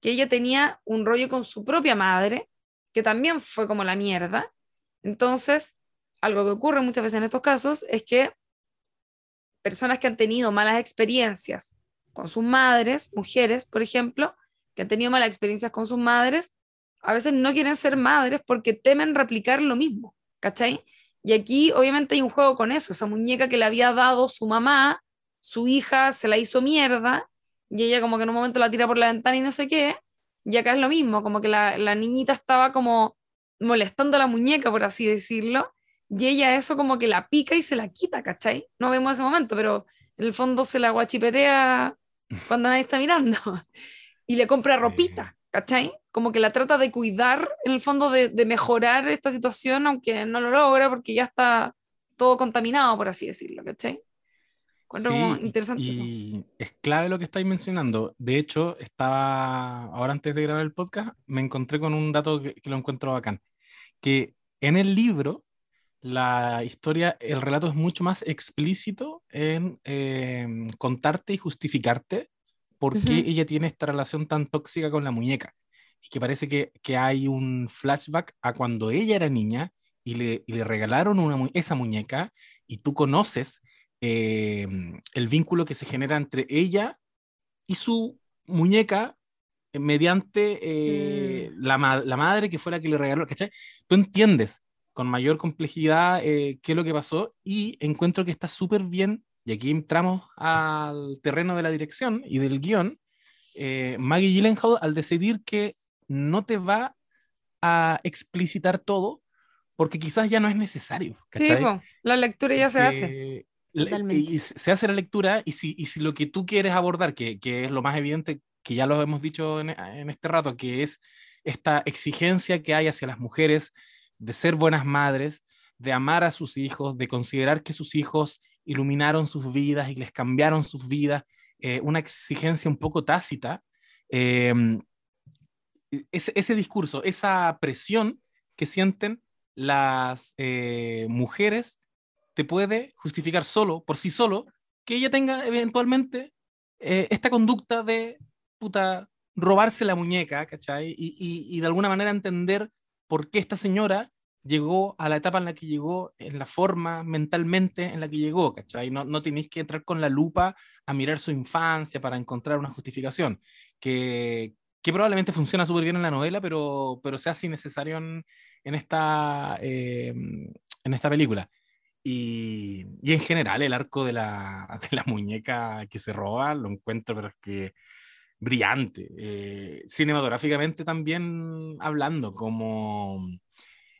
A: que ella tenía un rollo con su propia madre, que también fue como la mierda. Entonces, algo que ocurre muchas veces en estos casos es que personas que han tenido malas experiencias con sus madres, mujeres, por ejemplo, que han tenido malas experiencias con sus madres, a veces no quieren ser madres porque temen replicar lo mismo, ¿cachai? Y aquí obviamente hay un juego con eso, esa muñeca que le había dado su mamá su hija se la hizo mierda y ella como que en un momento la tira por la ventana y no sé qué, y acá es lo mismo, como que la, la niñita estaba como molestando a la muñeca, por así decirlo, y ella eso como que la pica y se la quita, ¿cachai? No vemos ese momento, pero en el fondo se la guachipetea cuando nadie está mirando y le compra ropita, ¿cachai? Como que la trata de cuidar, en el fondo de, de mejorar esta situación, aunque no lo logra porque ya está todo contaminado, por así decirlo, ¿cachai? interesante
B: y es clave lo que estáis mencionando. De hecho, estaba, ahora antes de grabar el podcast, me encontré con un dato que, lo encuentro bacán, que en el libro la historia, el relato es mucho más explícito en em, contarte y justificarte por qué ella tiene esta relación tan tóxica con la muñeca. Y que parece que, que hay un flashback a cuando ella era niña y le, y le regalaron una, esa muñeca y tú conoces Em, el vínculo que se genera entre ella y su muñeca eh, mediante eh, mm. la, la, madre que fue la que le regaló, ¿cachai? Tú entiendes con mayor complejidad eh, qué es lo que pasó y encuentro que está súper bien, y aquí entramos al terreno de la dirección y del guion, Maggie Gyllenhaal al decidir que no te va a explicitar todo porque quizás ya no es necesario.
A: ¿cachai? Sí, la lectura ya se hace
B: y se hace la lectura y si, y si lo que tú quieres abordar, que, que, es lo más evidente, que ya lo hemos dicho en, en, este rato, que es esta exigencia que hay hacia las mujeres de ser buenas madres, de amar a sus hijos, de considerar que sus hijos iluminaron sus vidas y les cambiaron sus vidas, eh, una exigencia un poco tácita, eh, ese, ese, discurso, esa presión que sienten las eh, mujeres te puede justificar solo, por sí solo, que ella tenga eventualmente eh, esta conducta de puta, robarse la muñeca, ¿cachai? Y, y, de alguna manera entender por qué esta señora llegó a la etapa en la que llegó, en la forma mentalmente en la que llegó, ¿cachai? No, no tenéis que entrar con la lupa a mirar su infancia para encontrar una justificación, que, que probablemente funciona súper bien en la novela, pero, pero se hace innecesario en, esta, eh, en esta película. Y, y, en general el arco de la, de la, muñeca que se roba lo encuentro pero es que brillante. Eh, cinematográficamente también hablando, como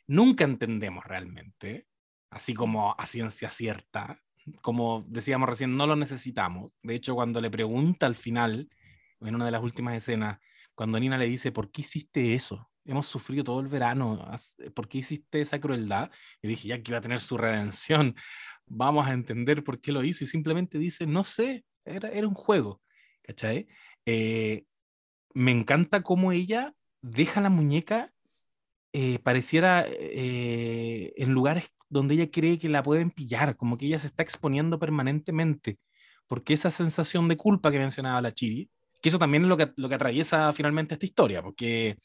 B: nunca entendemos realmente, así como a ciencia cierta, como decíamos recién, no lo necesitamos. De hecho, cuando le pregunta al final, en una de las últimas escenas, cuando Nina le dice, ¿por qué hiciste eso? hemos sufrido todo el verano, ¿por qué hiciste esa crueldad? Y dije, ya que iba a tener su redención, vamos a entender por qué lo hizo. Y simplemente dice, no sé, era, era un juego, ¿cachai? Eh, me encanta cómo ella deja la muñeca, eh, pareciera eh, en lugares donde ella cree que la pueden pillar, como que ella se está exponiendo permanentemente, porque esa sensación de culpa que mencionaba la Chiri, que eso también es lo que, lo que atraviesa finalmente esta historia, porque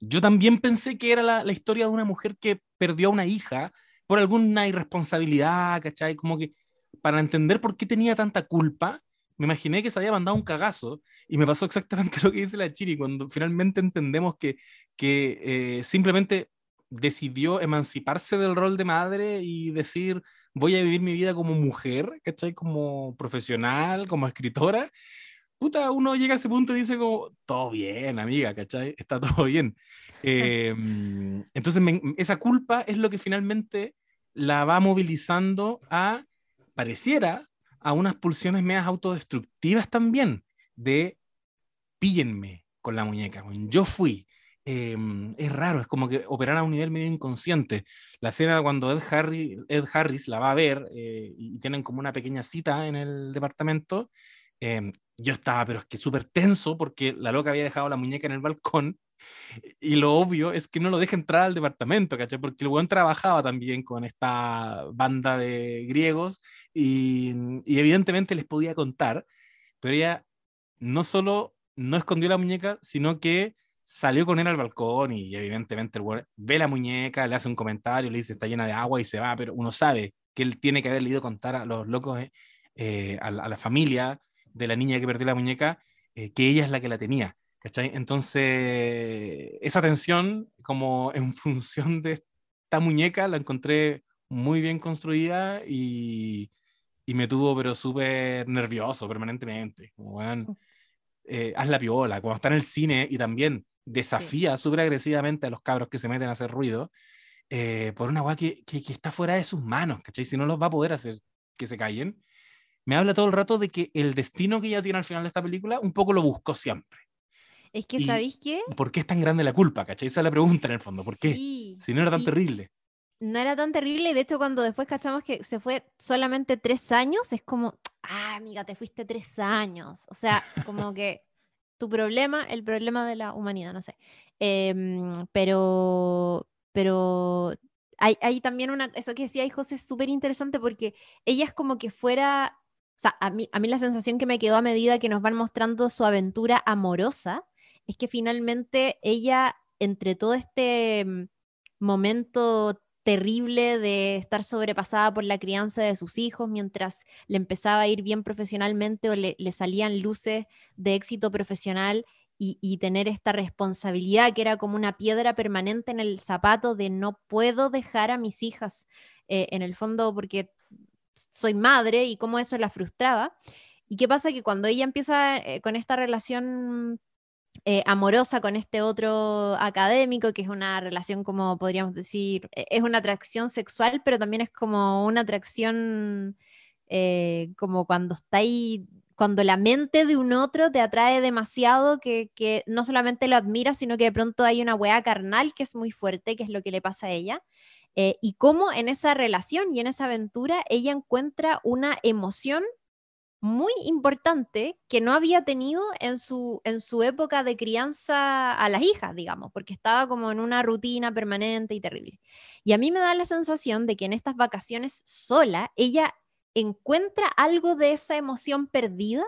B: yo también pensé que era la, la, historia de una mujer que perdió a una hija por alguna irresponsabilidad, ¿cachai? Como que para entender por qué tenía tanta culpa, me imaginé que se había mandado un cagazo y me pasó exactamente lo que dice la Chiri, cuando finalmente entendemos que, que eh, simplemente decidió emanciparse del rol de madre y decir, voy a vivir mi vida como mujer, ¿cachai? Como profesional, como escritora, puta, uno llega a ese punto y dice como, todo bien, amiga, ¿cachai? Está todo bien. Em, entonces, esa culpa es lo que finalmente la va movilizando a, pareciera, a unas pulsiones medias autodestructivas también, de píllenme con la muñeca, yo fui. Em, es raro, es como que operar a un nivel medio inconsciente. La escena cuando Ed, Harry, Ed Harris la va a ver eh, y tienen como una pequeña cita en el departamento, Em, yo estaba, pero es que súper tenso porque la loca había dejado la muñeca en el balcón y lo obvio es que no lo deja entrar al departamento, ¿cachai? Porque el buen trabajaba también con esta banda de griegos y, evidentemente les podía contar, pero ella no solo no escondió la muñeca, sino que salió con él al balcón y evidentemente el buen ve la muñeca, le hace un comentario, le dice está llena de agua y se va, pero uno sabe que él tiene que haber ido a contar a los locos, eh, eh, a la familia, de la niña que perdió la muñeca, eh, que ella es la que la tenía. ¿cachai? Entonces, esa tensión, como en función de esta muñeca, la encontré muy bien construida y, y me tuvo, pero súper nervioso permanentemente. Como, bueno, eh, haz la piola, cuando está en el cine y también desafía súper agresivamente a los cabros que se meten a hacer ruido, eh, por una weá que, que, que, está fuera de sus manos, ¿cachai? Si no los va a poder hacer que se callen me habla todo el rato de que el destino que ella tiene al final de esta película un poco lo buscó siempre.
C: Es que, ¿sabéis qué?
B: ¿Por qué es tan grande la culpa? ¿Cachai? Esa es la pregunta en el fondo. ¿Por qué? Si no era tan terrible.
C: No era tan terrible y de hecho cuando después cachamos que se fue solamente tres años, es como, ah, amiga, te fuiste tres años. O sea, como que tu problema, el problema de la humanidad, no sé. Em, pero, pero hay, hay, también una, eso que decía José es súper interesante porque ella es como que fuera a mí, a mí la sensación que me quedó a medida que nos van mostrando su aventura amorosa es que finalmente ella, entre todo este mm, momento terrible de estar sobrepasada por la crianza de sus hijos mientras le empezaba a ir bien profesionalmente o le, salían luces de éxito profesional y, tener esta responsabilidad que era como una piedra permanente en el zapato de no puedo dejar a mis hijas eh, en el fondo porque soy madre y cómo eso la frustraba. ¿Y qué pasa? Que cuando ella empieza eh, con esta relación eh, amorosa con este otro académico, que es una relación como podríamos decir, e-, es una atracción sexual, pero también es como una atracción eh, como cuando está ahí, cuando la mente de un otro te atrae demasiado que, que no solamente lo admira, sino que de pronto hay una weá carnal que es muy fuerte, que es lo que le pasa a ella. Eh, y cómo en esa relación y en esa aventura ella encuentra una emoción muy importante que no había tenido en su, en su época de crianza a las hijas, digamos, porque estaba como en una rutina permanente y terrible. Y a mí me da la sensación de que en estas vacaciones sola, ella encuentra algo de esa emoción perdida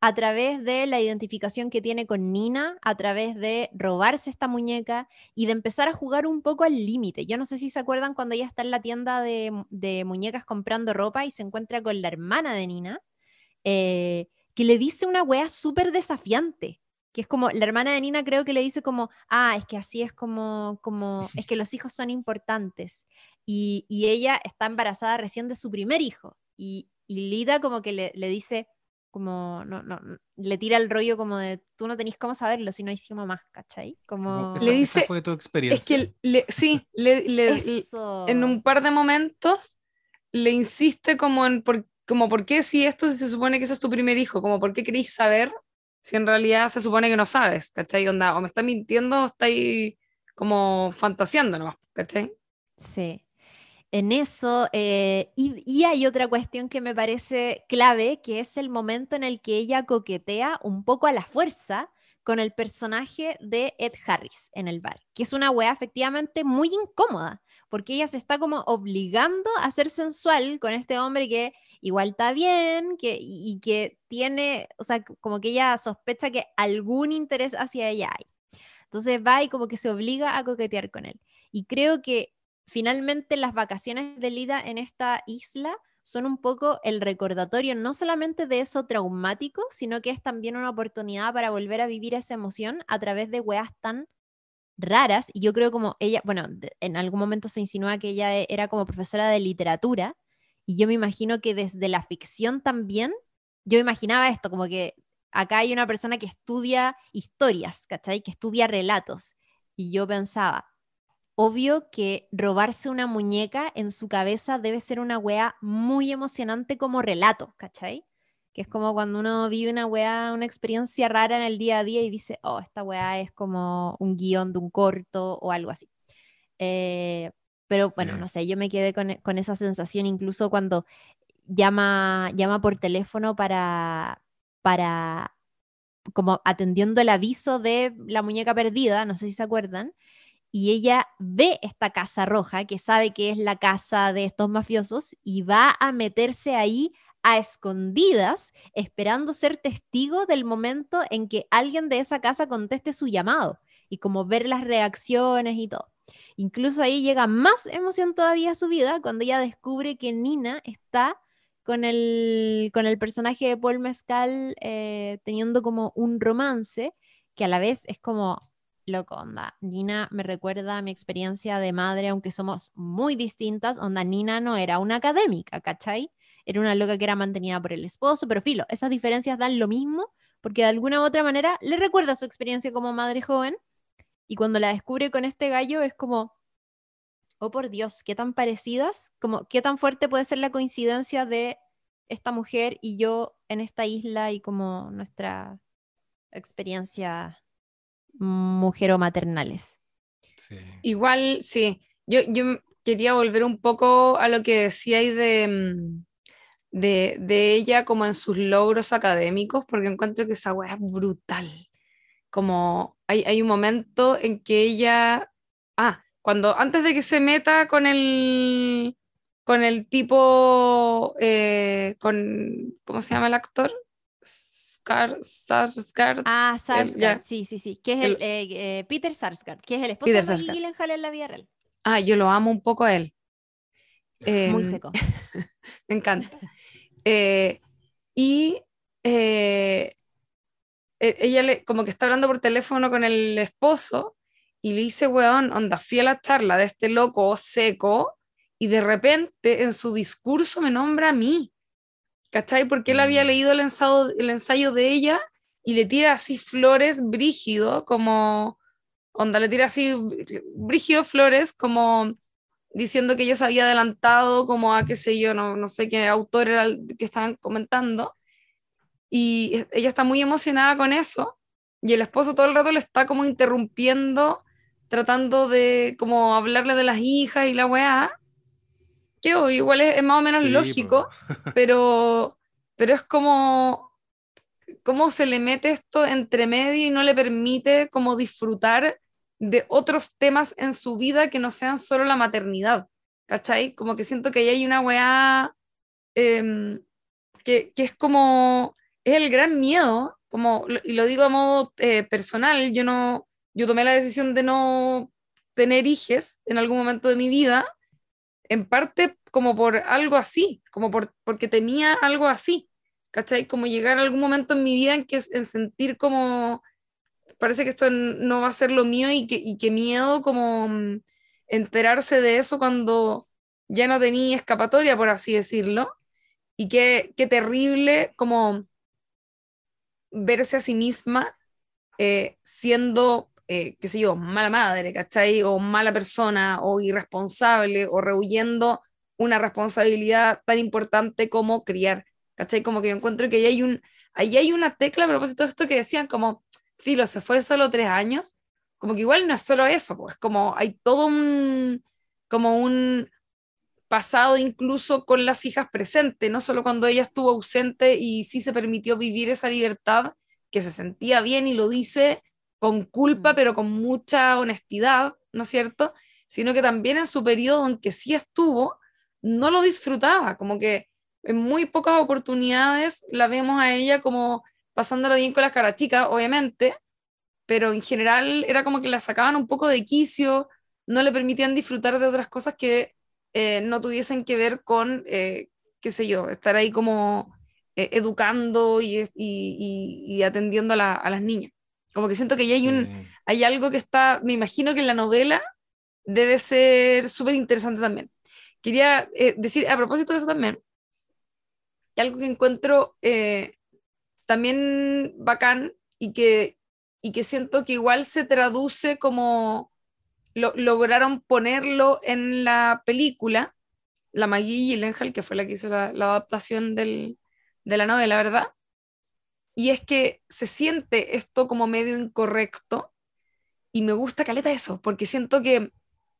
C: a través de la identificación que tiene con Nina, a través de robarse esta muñeca y de empezar a jugar un poco al límite. Yo no sé si se acuerdan cuando ella está en la tienda de, muñecas comprando ropa y se encuentra con la hermana de Nina, eh, que le dice una wea súper desafiante. Que es como, la hermana de Nina creo que le dice como, ah, es que así es como, como es que los hijos son importantes. Y, ella está embarazada recién de su primer hijo. Y, Lida como que le, le dice, como no, no, le tira el rollo como de tú no tenés cómo saberlo si no hicimos más, ¿cachai? Como
B: le dice, fue tu experiencia.
A: Es que le, sí, le, en un par de momentos le insiste como en por, como por qué si esto se supone que ese es tu primer hijo, como por qué queréis saber si en realidad se supone que no sabes, ¿cachai? Onda, o me está mintiendo o está ahí como fantaseando nomás, ¿cachai?
C: Sí. En eso, eh, y, hay otra cuestión que me parece clave, que es el momento en el que ella coquetea un poco a la fuerza con el personaje de Ed Harris en el bar, que es una wea efectivamente muy incómoda, porque ella se está como obligando a ser sensual con este hombre que igual está bien, que, y que tiene, o sea, como que ella sospecha que algún interés hacia ella hay. Entonces va y como que se obliga a coquetear con él. Y creo que finalmente las vacaciones de Lida en esta isla son un poco el recordatorio no solamente de eso traumático, sino que es también una oportunidad para volver a vivir esa emoción a través de weas tan raras. Y yo creo como ella, bueno, en algún momento se insinúa que ella e- era como profesora de literatura, y yo me imagino que desde la ficción también, yo imaginaba esto, como que acá hay una persona que estudia historias, ¿cachai? Que estudia relatos. Y yo pensaba, obvio que robarse una muñeca en su cabeza debe ser una wea muy emocionante como relato, ¿cachai? Que es como cuando uno vive una wea, una experiencia rara en el día a día y dice, oh, esta wea es como un guion de un corto o algo así. Eh, pero bueno, no sé, yo me quedé con, con esa sensación incluso cuando llama, llama por teléfono para, para, como atendiendo el aviso de la muñeca perdida, no sé si se acuerdan, y ella ve esta casa roja, que sabe que es la casa de estos mafiosos, y va a meterse ahí a escondidas, esperando ser testigo del momento en que alguien de esa casa conteste su llamado, y como ver las reacciones y todo. Incluso ahí llega más emoción todavía a su vida cuando ella descubre que Nina está con el, con el personaje de Paul Mescal eh, teniendo como un romance que a la vez es como, loco, onda, Nina me recuerda a mi experiencia de madre, aunque somos muy distintas, onda, Nina no era una académica, ¿cachai? Era una loca que era mantenida por el esposo, pero filo, esas diferencias dan lo mismo porque de alguna u otra manera le recuerda su experiencia como madre joven y cuando la descubre con este gallo es como, oh por Dios, qué tan parecidas, como qué tan fuerte puede ser la coincidencia de esta mujer y yo en esta isla y como nuestra experiencia mujeromaternales.
B: Sí.
A: Igual, sí. Yo, yo quería volver un poco a lo que decíais de, mm, de, de ella como en sus logros académicos, porque encuentro que esa weá es brutal. Como hay, hay un momento en que ella, ah, cuando antes de que se meta con el, con el tipo, eh, con, ¿cómo se llama el actor? Sarsgaard.
C: Ah, Sarsgaard, sí, sí, sí, que es el, eh, eh, Peter Sarsgaard, que es el esposo
A: Peter
C: de Maggie. Gyllenhaal en la vida real.
A: Ah, yo lo amo un poco a él.
C: Muy
A: Em,
C: seco.
A: Me encanta. Eh, y e- ella le, como que está hablando por teléfono con el esposo y le dice, weón, onda, fui a la charla de este loco seco y de repente en su discurso me nombra a mí. ¿Cachai? Porque él había
B: Mm.
A: leído el ensayo, el ensayo de ella y le tira así flores brígido, como, onda, le tira así brígido flores, como diciendo que ella se había adelantado como a qué sé yo, no, no sé qué autor era el que estaban comentando. Y ella está muy emocionada con eso. Y el esposo todo el rato le está como interrumpiendo, tratando de como hablarle de las hijas y la weá. Que oh, igual es, es más o menos
B: Sí,
A: lógico, pero, pero es como cómo se le mete esto entre medio y no le permite como disfrutar de otros temas en su vida que no sean solo la maternidad, ¿cachai? Como que siento que ahí hay una weá em, que, que es como, es el gran miedo, como, y lo digo a modo eh, personal, yo no, yo tomé la decisión de no tener hijes en algún momento de mi vida, en parte como por algo así, como por, porque temía algo así, ¿cachai? Como llegar a algún momento en mi vida en que en sentir como, parece que esto no va a ser lo mío y que, y que miedo como mm, enterarse de eso cuando ya no tenía escapatoria, por así decirlo, y qué, qué terrible como verse a sí misma eh, siendo, eh, qué sé yo, mala madre, ¿cachai? O mala persona, o irresponsable, o rehuyendo una responsabilidad tan importante como criar, ¿cachai? Como que yo encuentro que ahí hay un, ahí hay una tecla a propósito de esto que decían como, filo, se fue solo tres años, como que igual no es solo eso, pues como hay todo un, como un pasado incluso con las hijas presentes, no solo cuando ella estuvo ausente y sí se permitió vivir esa libertad, que se sentía bien y lo dice con culpa, mm. pero con mucha honestidad, ¿no es cierto? Sino que también en su periodo en que sí estuvo, no lo disfrutaba, como que en muy pocas oportunidades la vemos a ella como pasándolo bien con las caras chicas, obviamente, pero en general era como que la sacaban un poco de quicio, no le permitían disfrutar de otras cosas que eh, no tuviesen que ver con, eh, qué sé yo, estar ahí como eh, educando y, y, atendiendo a, las niñas. Como que siento que ya hay, un, hay algo que está, me imagino que en la novela debe ser súper interesante también. Quería decir, a propósito de eso también, que algo que encuentro también bacán y que, y que siento que igual se traduce como lograron ponerlo en la película, la Maggie Gyllenhaal, que fue la que hizo la, adaptación de la novela, ¿verdad? Y es que se siente esto como medio incorrecto y me gusta caleta eso, porque siento que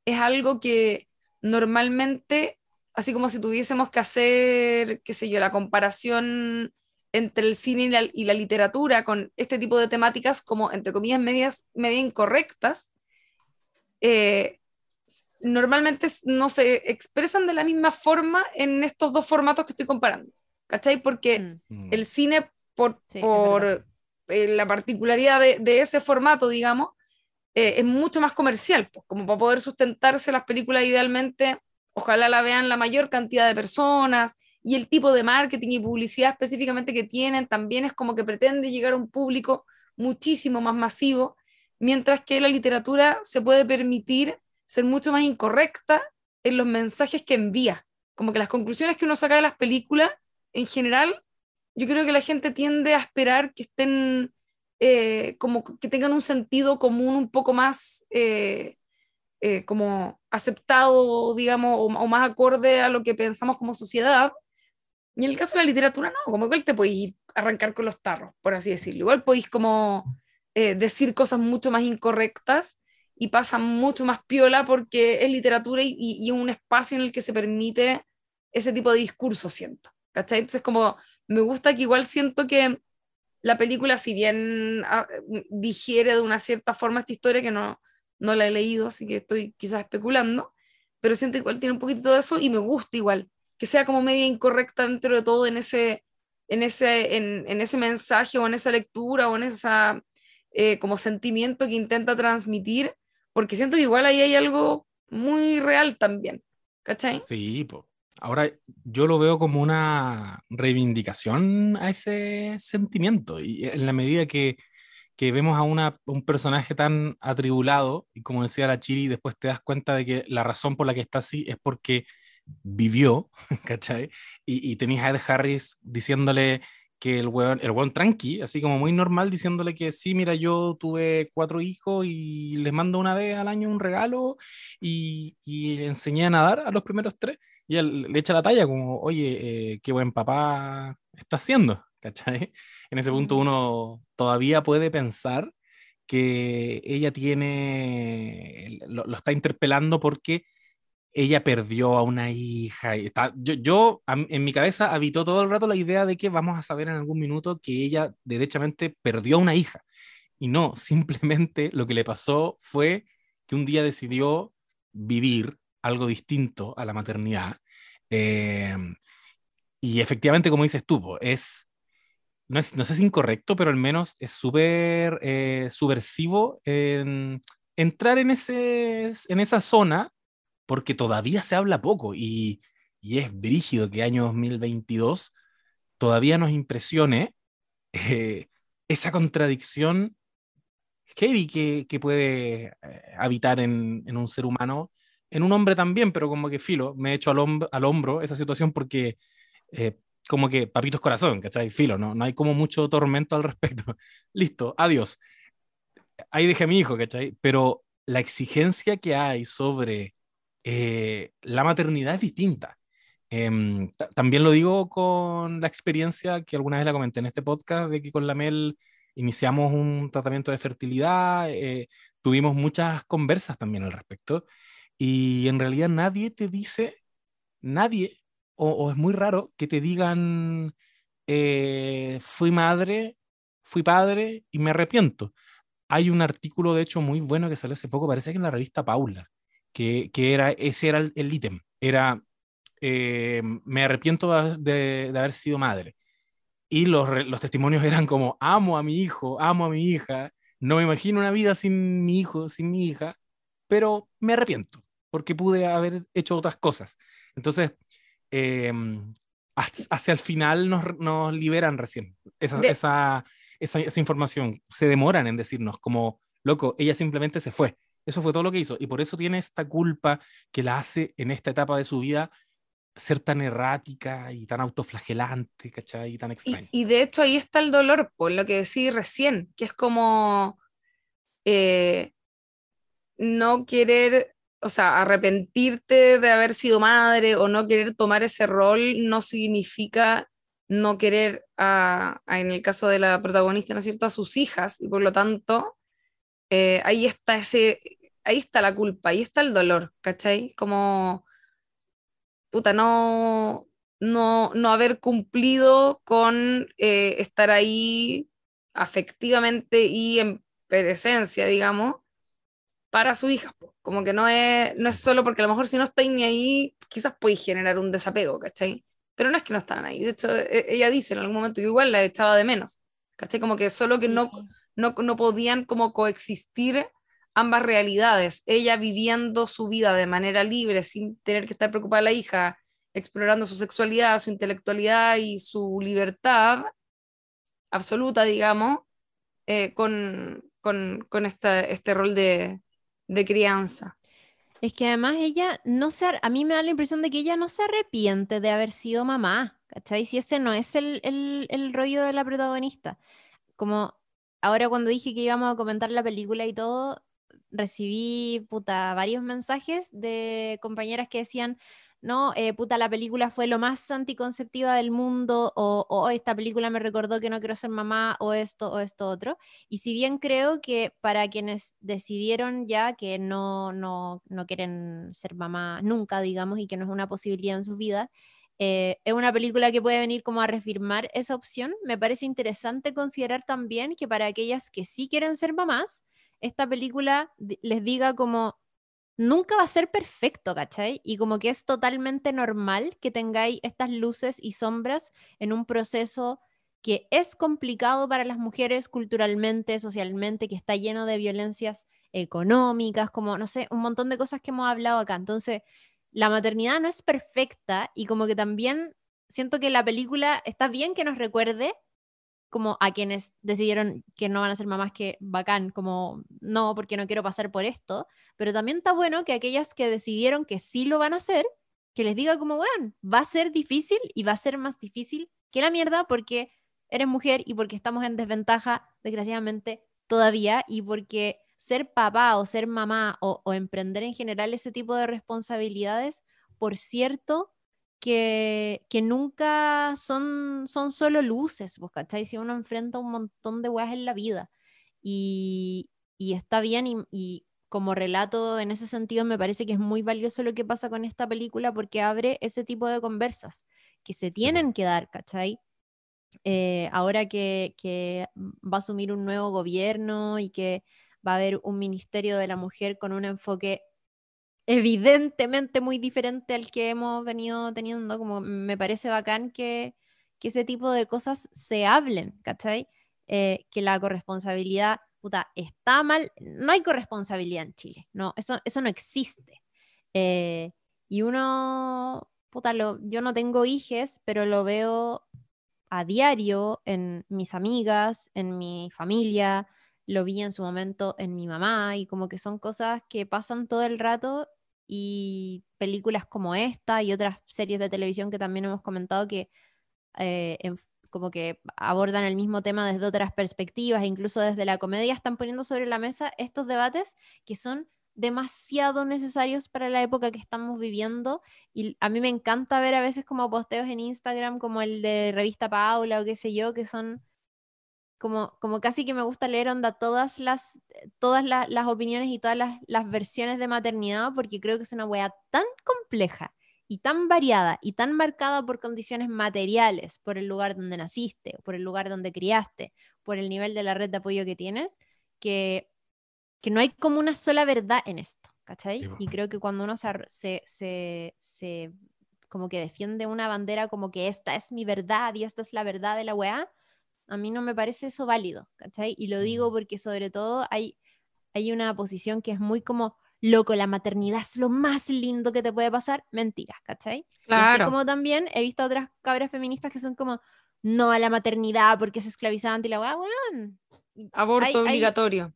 A: es algo que normalmente, así como si tuviésemos que hacer, qué sé yo, la comparación entre el cine y la, literatura con este tipo de temáticas como, entre comillas, medias, media incorrectas, eh, normalmente no se expresan de la misma forma en estos dos formatos que estoy comparando. ¿Cachai? Porque mm. Mm. el cine, por, por eh, la particularidad de, ese formato, digamos, eh, es mucho más comercial, pues, como para poder sustentarse las películas idealmente, ojalá la vean la mayor cantidad de personas y el tipo de marketing y publicidad específicamente que tienen también es como que pretende llegar a un público muchísimo más masivo mientras que la literatura se puede permitir ser mucho más incorrecta en los mensajes que envía. Como que las conclusiones que uno saca de las películas, en general, yo creo que la gente tiende a esperar que estén, eh, como que tengan un sentido común un poco más eh, eh, como aceptado, digamos, o, o, más acorde a lo que pensamos como sociedad. Y en el caso de la literatura, no, como igual te podéis arrancar con los tarros, por así decirlo. Igual podéis como eh, decir cosas mucho más incorrectas y pasa mucho más piola porque es literatura y, y, un espacio en el que se permite ese tipo de discurso, siento. ¿Cachai? Entonces, como me gusta que igual siento que la película, si bien ah, digiere de una cierta forma esta historia, que no, no la he leído, así que estoy quizás especulando, pero siento igual tiene un poquito de eso y me gusta igual, que sea como media incorrecta dentro de todo en ese, en ese, en, ese mensaje o en esa lectura o en esa eh, como sentimiento que intenta transmitir, porque siento que igual ahí hay algo muy real también, ¿cachai?
B: Sí, pues. Ahora yo lo veo como una reivindicación a ese sentimiento y en la medida que, que vemos a una, un personaje tan atribulado y como decía la Chiri, después te das cuenta de que la razón por la que está así es porque vivió, ¿cachai? Y, y tenías a Ed Harris diciéndole que el weón, el weón tranqui, así como muy normal, diciéndole que sí, mira, yo tuve cuatro hijos y les mando una vez al año un regalo y, y enseñé a nadar a los primeros tres. Y él le echa la talla como, oye, eh, qué buen papá está haciendo, ¿cachai? En ese punto uno todavía puede pensar que ella tiene, lo, lo está interpelando porque ella perdió a una hija. Y está, yo, yo en mi cabeza habitó todo el rato la idea de que vamos a saber en algún minuto que ella derechamente perdió a una hija. Y no, simplemente lo que le pasó fue que un día decidió vivir algo distinto a la maternidad. Em, y efectivamente, como dices tú, es, no, es, no sé si incorrecto, pero al menos es súper eh, subversivo en entrar en, ese, en esa zona porque todavía se habla poco y, es brígido que año 2022 todavía nos impresione eh, esa contradicción heavy que, que puede eh, habitar en, en, un ser humano, en un hombre también, pero como que filo, me he hecho al, al hombro esa situación porque eh, como que papitos corazón, ¿cachai? Filo, ¿no? no hay como mucho tormento al respecto. Listo, adiós. Ahí dejé a mi hijo, ¿cachai? Pero la exigencia que hay sobre eh, la maternidad es distinta. Em, también lo digo con la experiencia que alguna vez la comenté en este podcast, de que con la Mel iniciamos un tratamiento de fertilidad, eh, tuvimos muchas conversas también al respecto, y en realidad nadie te dice, nadie, o, es muy raro que te digan, eh, fui madre, fui padre y me arrepiento. Hay un artículo, de hecho, muy bueno que salió hace poco, parece que en la revista Paula, que, que era, ese era el ítem, era eh, me arrepiento de, haber sido madre. Y los, los, testimonios eran como, amo a mi hijo, amo a mi hija, no me imagino una vida sin mi hijo, sin mi hija, pero me arrepiento porque pude haber hecho otras cosas. Entonces, eh, hacia el final nos, nos liberan recién esa, esa, esa, esa, información. Se demoran en decirnos como, loco, ella simplemente se fue. Eso fue todo lo que hizo. Y por eso tiene esta culpa que la hace en esta etapa de su vida ser tan errática y tan autoflagelante, ¿cachai? Y tan extraña.
A: Y, de hecho ahí está el dolor, por lo que decís recién, que es como eh, no querer, o sea, arrepentirte de haber sido madre o no querer tomar ese rol no significa no querer, a, en el caso de la protagonista, ¿no es cierto?, a sus hijas, y por lo tanto, eh, ahí está ese, ahí está la culpa, ahí está el dolor, ¿cachai? Como puta, no, no, no haber cumplido con eh, estar ahí afectivamente y en presencia, digamos, para su hija. Como que no es, no es solo porque a lo mejor si no estáis ni ahí, quizás podéis generar un desapego, ¿cachai? Pero no es que no estaban ahí. De hecho, e, ella dice en algún momento que igual la echaba de menos, ¿cachai? Como que solo que no, no, no podían como coexistir ambas realidades, ella viviendo su vida de manera libre, sin tener que estar preocupada la hija, explorando su sexualidad, su intelectualidad y su libertad absoluta, digamos, eh, con, con, con este rol de, de, crianza.
C: Es que además ella no se, a mí me da la impresión de que ella no se arrepiente de haber sido mamá, ¿cachai? Si ese no es el, el, el rollo de la protagonista. Como ahora cuando dije que íbamos a comentar la película y todo, recibí puta, varios mensajes de compañeras que decían, no, eh, puta, la película fue lo más anticonceptiva del mundo, o, esta película me recordó que no quiero ser mamá, o esto, o esto otro. Y si bien creo que para quienes decidieron ya que no, no, no quieren ser mamá nunca, digamos, y que no es una posibilidad en su vida, eh, es una película que puede venir como a reafirmar esa opción. Me parece interesante considerar también que para aquellas que sí quieren ser mamás, esta película les diga como nunca va a ser perfecto, ¿cachai? Y como que es totalmente normal que tengáis estas luces y sombras en un proceso que es complicado para las mujeres culturalmente, socialmente, que está lleno de violencias económicas, como, no sé, un montón de cosas que hemos hablado acá. Entonces, la maternidad no es perfecta y como que también siento que la película está bien que nos recuerde como a quienes decidieron que no van a ser mamás que bacán, como no, porque no quiero pasar por esto, pero también está bueno que aquellas que decidieron que sí lo van a hacer, que les diga como, bueno, va a ser difícil y va a ser más difícil que la mierda porque eres mujer y porque estamos en desventaja, desgraciadamente, todavía, y porque ser papá o ser mamá o, o emprender en general ese tipo de responsabilidades, por cierto, que, que nunca son, son solo luces, ¿vos cachai? Si uno enfrenta un montón de weas en la vida y, y está bien y, y, como relato en ese sentido me parece que es muy valioso lo que pasa con esta película porque abre ese tipo de conversas que se tienen que dar, ¿cachai? Eh, ahora que, que va a asumir un nuevo gobierno y que va a haber un ministerio de la mujer con un enfoque evidentemente muy diferente al que hemos venido teniendo, como me parece bacán que, que ese tipo de cosas se hablen, ¿cachai? Eh, que la corresponsabilidad, puta, está mal, no hay corresponsabilidad en Chile, no, eso, eso no existe. Eh, y uno, puta, lo, yo no tengo hijes, pero lo veo a diario en mis amigas, en mi familia, lo vi en su momento en mi mamá y como que son cosas que pasan todo el rato y películas como esta y otras series de televisión que también hemos comentado que eh, como que abordan el mismo tema desde otras perspectivas, incluso desde la comedia están poniendo sobre la mesa estos debates que son demasiado necesarios para la época que estamos viviendo. Y a mí me encanta ver a veces como posteos en Instagram, como el de Revista Paula o qué sé yo, que son como, como casi que me gusta leer onda todas las, todas las opiniones y todas las, las, versiones de maternidad, porque creo que es una wea tan compleja y tan variada y tan marcada por condiciones materiales, por el lugar donde naciste, por el lugar donde criaste, por el nivel de la red de apoyo que tienes, que que no hay como una sola verdad en esto, ¿cachai? y creo que cuando uno se, se, se, como que defiende una bandera como que esta es mi verdad y esta es la verdad de la weá, a mí no me parece eso válido, ¿cachai? Y lo digo porque sobre todo hay, hay una posición que es muy como, loco, la maternidad es lo más lindo que te puede pasar, mentiras, ¿cachai? Claro. Y como también he visto otras cabras feministas que son como, no a la maternidad porque es esclavizante y la weá, weón.
A: Aborto obligatorio.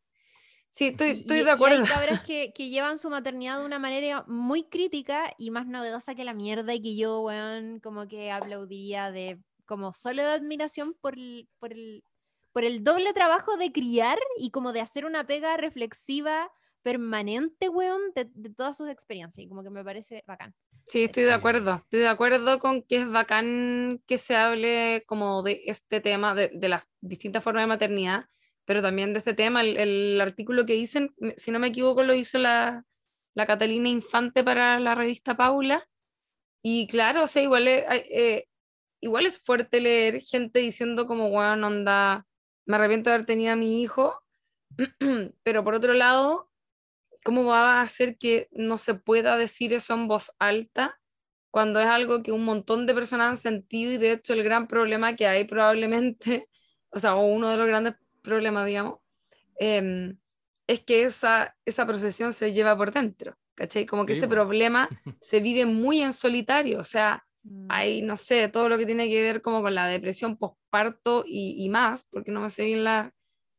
A: Sí, estoy, de acuerdo.
C: Y hay cabras que, que, llevan su maternidad de una manera muy crítica y más novedosa que la mierda y que yo, weón, como que aplaudiría de como solo de admiración por el, por el, por el doble trabajo de criar y como de hacer una pega reflexiva permanente, weón, de, de todas sus experiencias. Y como que me parece bacán.
A: Sí, estoy de acuerdo. Estoy de acuerdo con que es bacán que se hable como de este tema, de, de las distintas formas de maternidad pero también de este tema, el, artículo que dicen, si no me equivoco, lo hizo la, la, Catalina Infante para la revista Paula. Y claro, o sea, igual es, eh, igual es fuerte leer gente diciendo como, bueno, onda, me arrepiento de haber tenido a mi hijo, pero por otro lado, ¿cómo va a hacer que no se pueda decir eso en voz alta cuando es algo que un montón de personas han sentido y de hecho el gran problema que hay probablemente, o sea, uno de los grandes problema, digamos, em, es que esa, esa procesión se lleva por dentro, ¿cachai? Como que ese problema se vive muy en solitario, o sea. Hay, no sé, todo lo que tiene que ver como con la depresión postparto y, y más, porque no me sé bien la,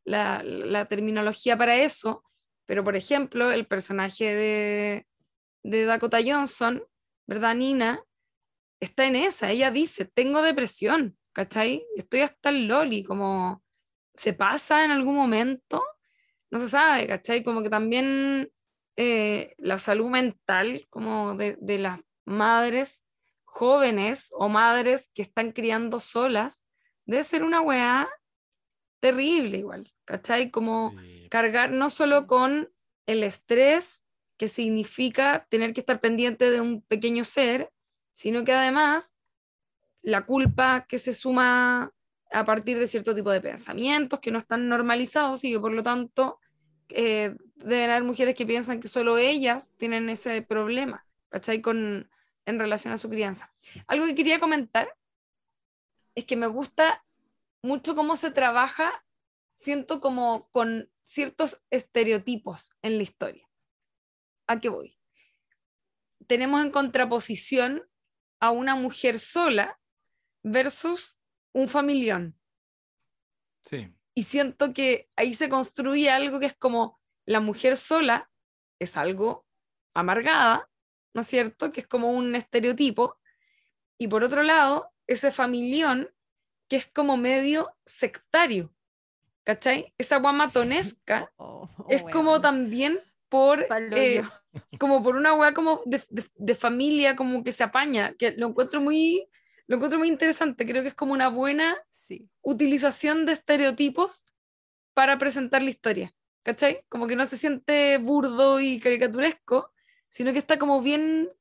A: la, la, terminología para eso, pero por ejemplo, el personaje de, de Dakota Johnson, ¿verdad, Nina? Está en esa, ella dice, tengo depresión, ¿cachai? Estoy hasta el loli, como se pasa en algún momento, no se sabe, ¿cachai? Como que también eh, la salud mental como de, de, las madres jóvenes o madres que están criando solas, debe ser una weá terrible igual, ¿cachai? Como cargar no solo con el estrés que significa tener que estar pendiente de un pequeño ser, sino que además la culpa que se suma a partir de cierto tipo de pensamientos que no están normalizados y que por lo tanto eh, deben haber mujeres que piensan que solo ellas tienen ese problema, ¿cachai? Con, en relación a su crianza. Algo que quería comentar es que me gusta mucho cómo se trabaja, siento como con ciertos estereotipos en la historia. ¿A qué voy? Tenemos en contraposición a una mujer sola versus un familión.
B: Sí.
A: Y siento que ahí se construye algo que es como la mujer sola es algo amargada, ¿no es cierto? Que es como un estereotipo. Y por otro lado, ese familión que es como medio sectario, ¿cachai? Esa guamatonesca oh, oh, es como también por, eh, como por una weá como de, de, familia, como que se apaña, que lo encuentro muy, lo encuentro muy interesante, creo que es como una buena utilización de estereotipos para presentar la historia, ¿cachai? Como que no se siente burdo y caricaturesco, sino que está como bien,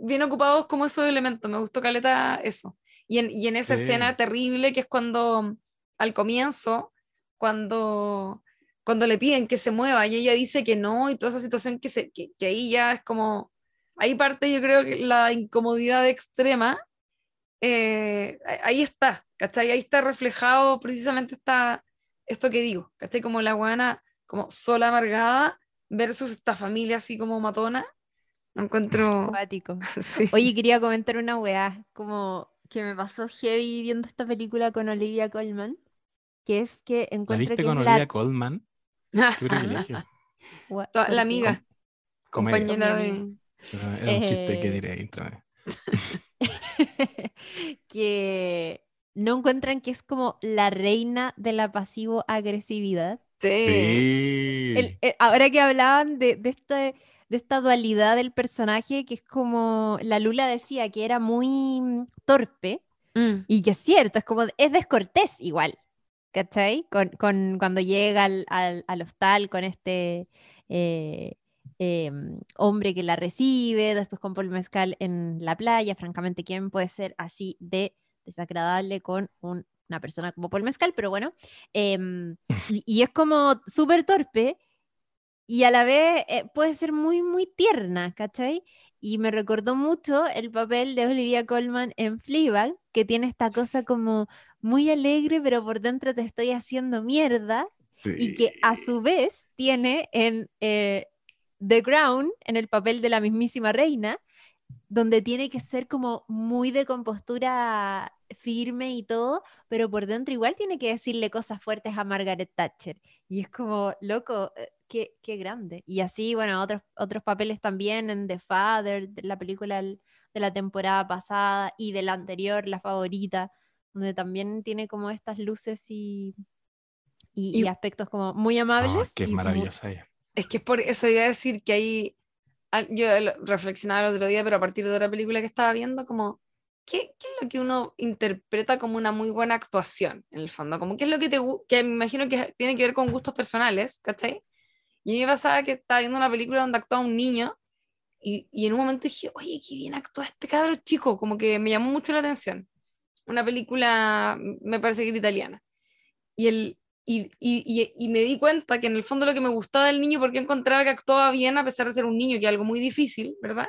A: bien ocupados como esos elementos, me gustó Caleta eso. Y en, y en esa escena terrible que es cuando, al comienzo, cuando, cuando le piden que se mueva y ella dice que no y toda esa situación que, se, que, que ahí ya es como, ahí parte yo creo que la incomodidad extrema eh, ahí está, ¿cachai? Ahí está reflejado precisamente esta, esto que digo, ¿cachai? Como la guana, como sola amargada versus esta familia así como matona. Lo encuentro...
C: Oye, quería comentar una weá, como que me pasó heavy viendo esta película con Olivia Colman, que es que encuentro
B: ¿La viste
C: que
B: con Olivia Colman? Qué privilegio.
A: la amiga, compañera de...
B: Era un chiste que diré, intra
C: que no encuentran que es como la reina de la pasivo-agresividad.
A: Sí.
B: Sí.
C: El- el- ahora que hablaban de, de, este- de esta dualidad del personaje, que es como la Lula decía, que era muy mm, torpe,
A: Mm.
C: y que es cierto, es como, es descortés igual, ¿cachai? Con, con- cuando llega al, al- al hostal con este eh, em, hombre que la recibe, después con Paul Mezcal en la playa, francamente, ¿quién puede ser así de desagradable con un- una persona como Paul Mezcal? Pero bueno, em, y, y es como súper torpe y a la vez eh, puede ser muy, muy tierna, ¿cachai? Y me recordó mucho el papel de Olivia Colman en Fleabag, que tiene esta cosa como muy alegre, pero por dentro te estoy haciendo mierda, y que a su vez tiene en eh, The Crown, en el papel de la mismísima reina, donde tiene que ser como muy de compostura firme y todo, pero por dentro igual tiene que decirle cosas fuertes a Margaret Thatcher. Y es como, loco, eh, qué, qué grande. Y así, bueno, otros, otros papeles también en The Father, de la película de la temporada pasada y de la anterior, La Favorita, donde también tiene como estas luces y, y, y
A: Y-
C: aspectos como muy
B: Ah,
C: amables.
B: que es maravillosa ella.
A: Es que es por eso iba a decir que ahí, al- yo reflexionaba el otro día, pero a partir de otra película que estaba viendo, como, ¿qué, qué es lo que uno interpreta como una muy buena actuación, en el fondo? Como, ¿qué es lo que te que me imagino que tiene que ver con gustos personales, ¿cachai? Y a mí me pasaba que estaba viendo una película donde actuaba un niño y, y en un momento dije, oye, qué bien actúa este cabro chico, como que me llamó mucho la atención. Una película, me parece que era italiana. Y, el, y, y, y- me di cuenta que en el fondo lo que me gustaba del niño, porque encontraba que actuaba bien a pesar de ser un niño, que es algo muy difícil, ¿verdad?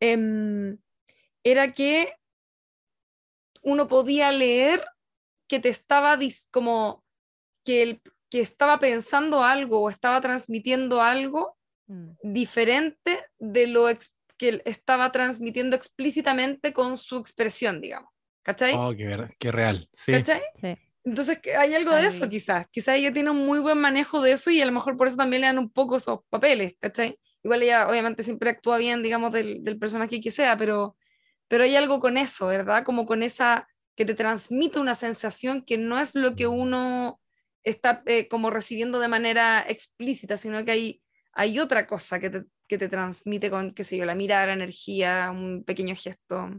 A: Em, era que uno podía leer que te estaba dis- como que, el, que estaba pensando algo o estaba transmitiendo algo
C: Mm.
A: diferente de lo que estaba transmitiendo explícitamente con su expresión, digamos. ¿Cachai?
B: Oh, qué, qué real. Sí.
A: ¿Cachai?
C: Sí.
A: Entonces que hay algo de eso quizás. Quizás ella tiene un muy buen manejo de eso y a lo mejor por eso también le dan un poco esos papeles, ¿cachai? Igual ella obviamente siempre actúa bien, digamos, del, del personaje que sea, pero, pero hay algo con eso, ¿verdad? Como con esa que te transmite una sensación que no es lo que uno está eh, como recibiendo de manera explícita, sino que hay, hay otra cosa que te, que te transmite con, qué sé yo, la mirada, la energía, un pequeño gesto.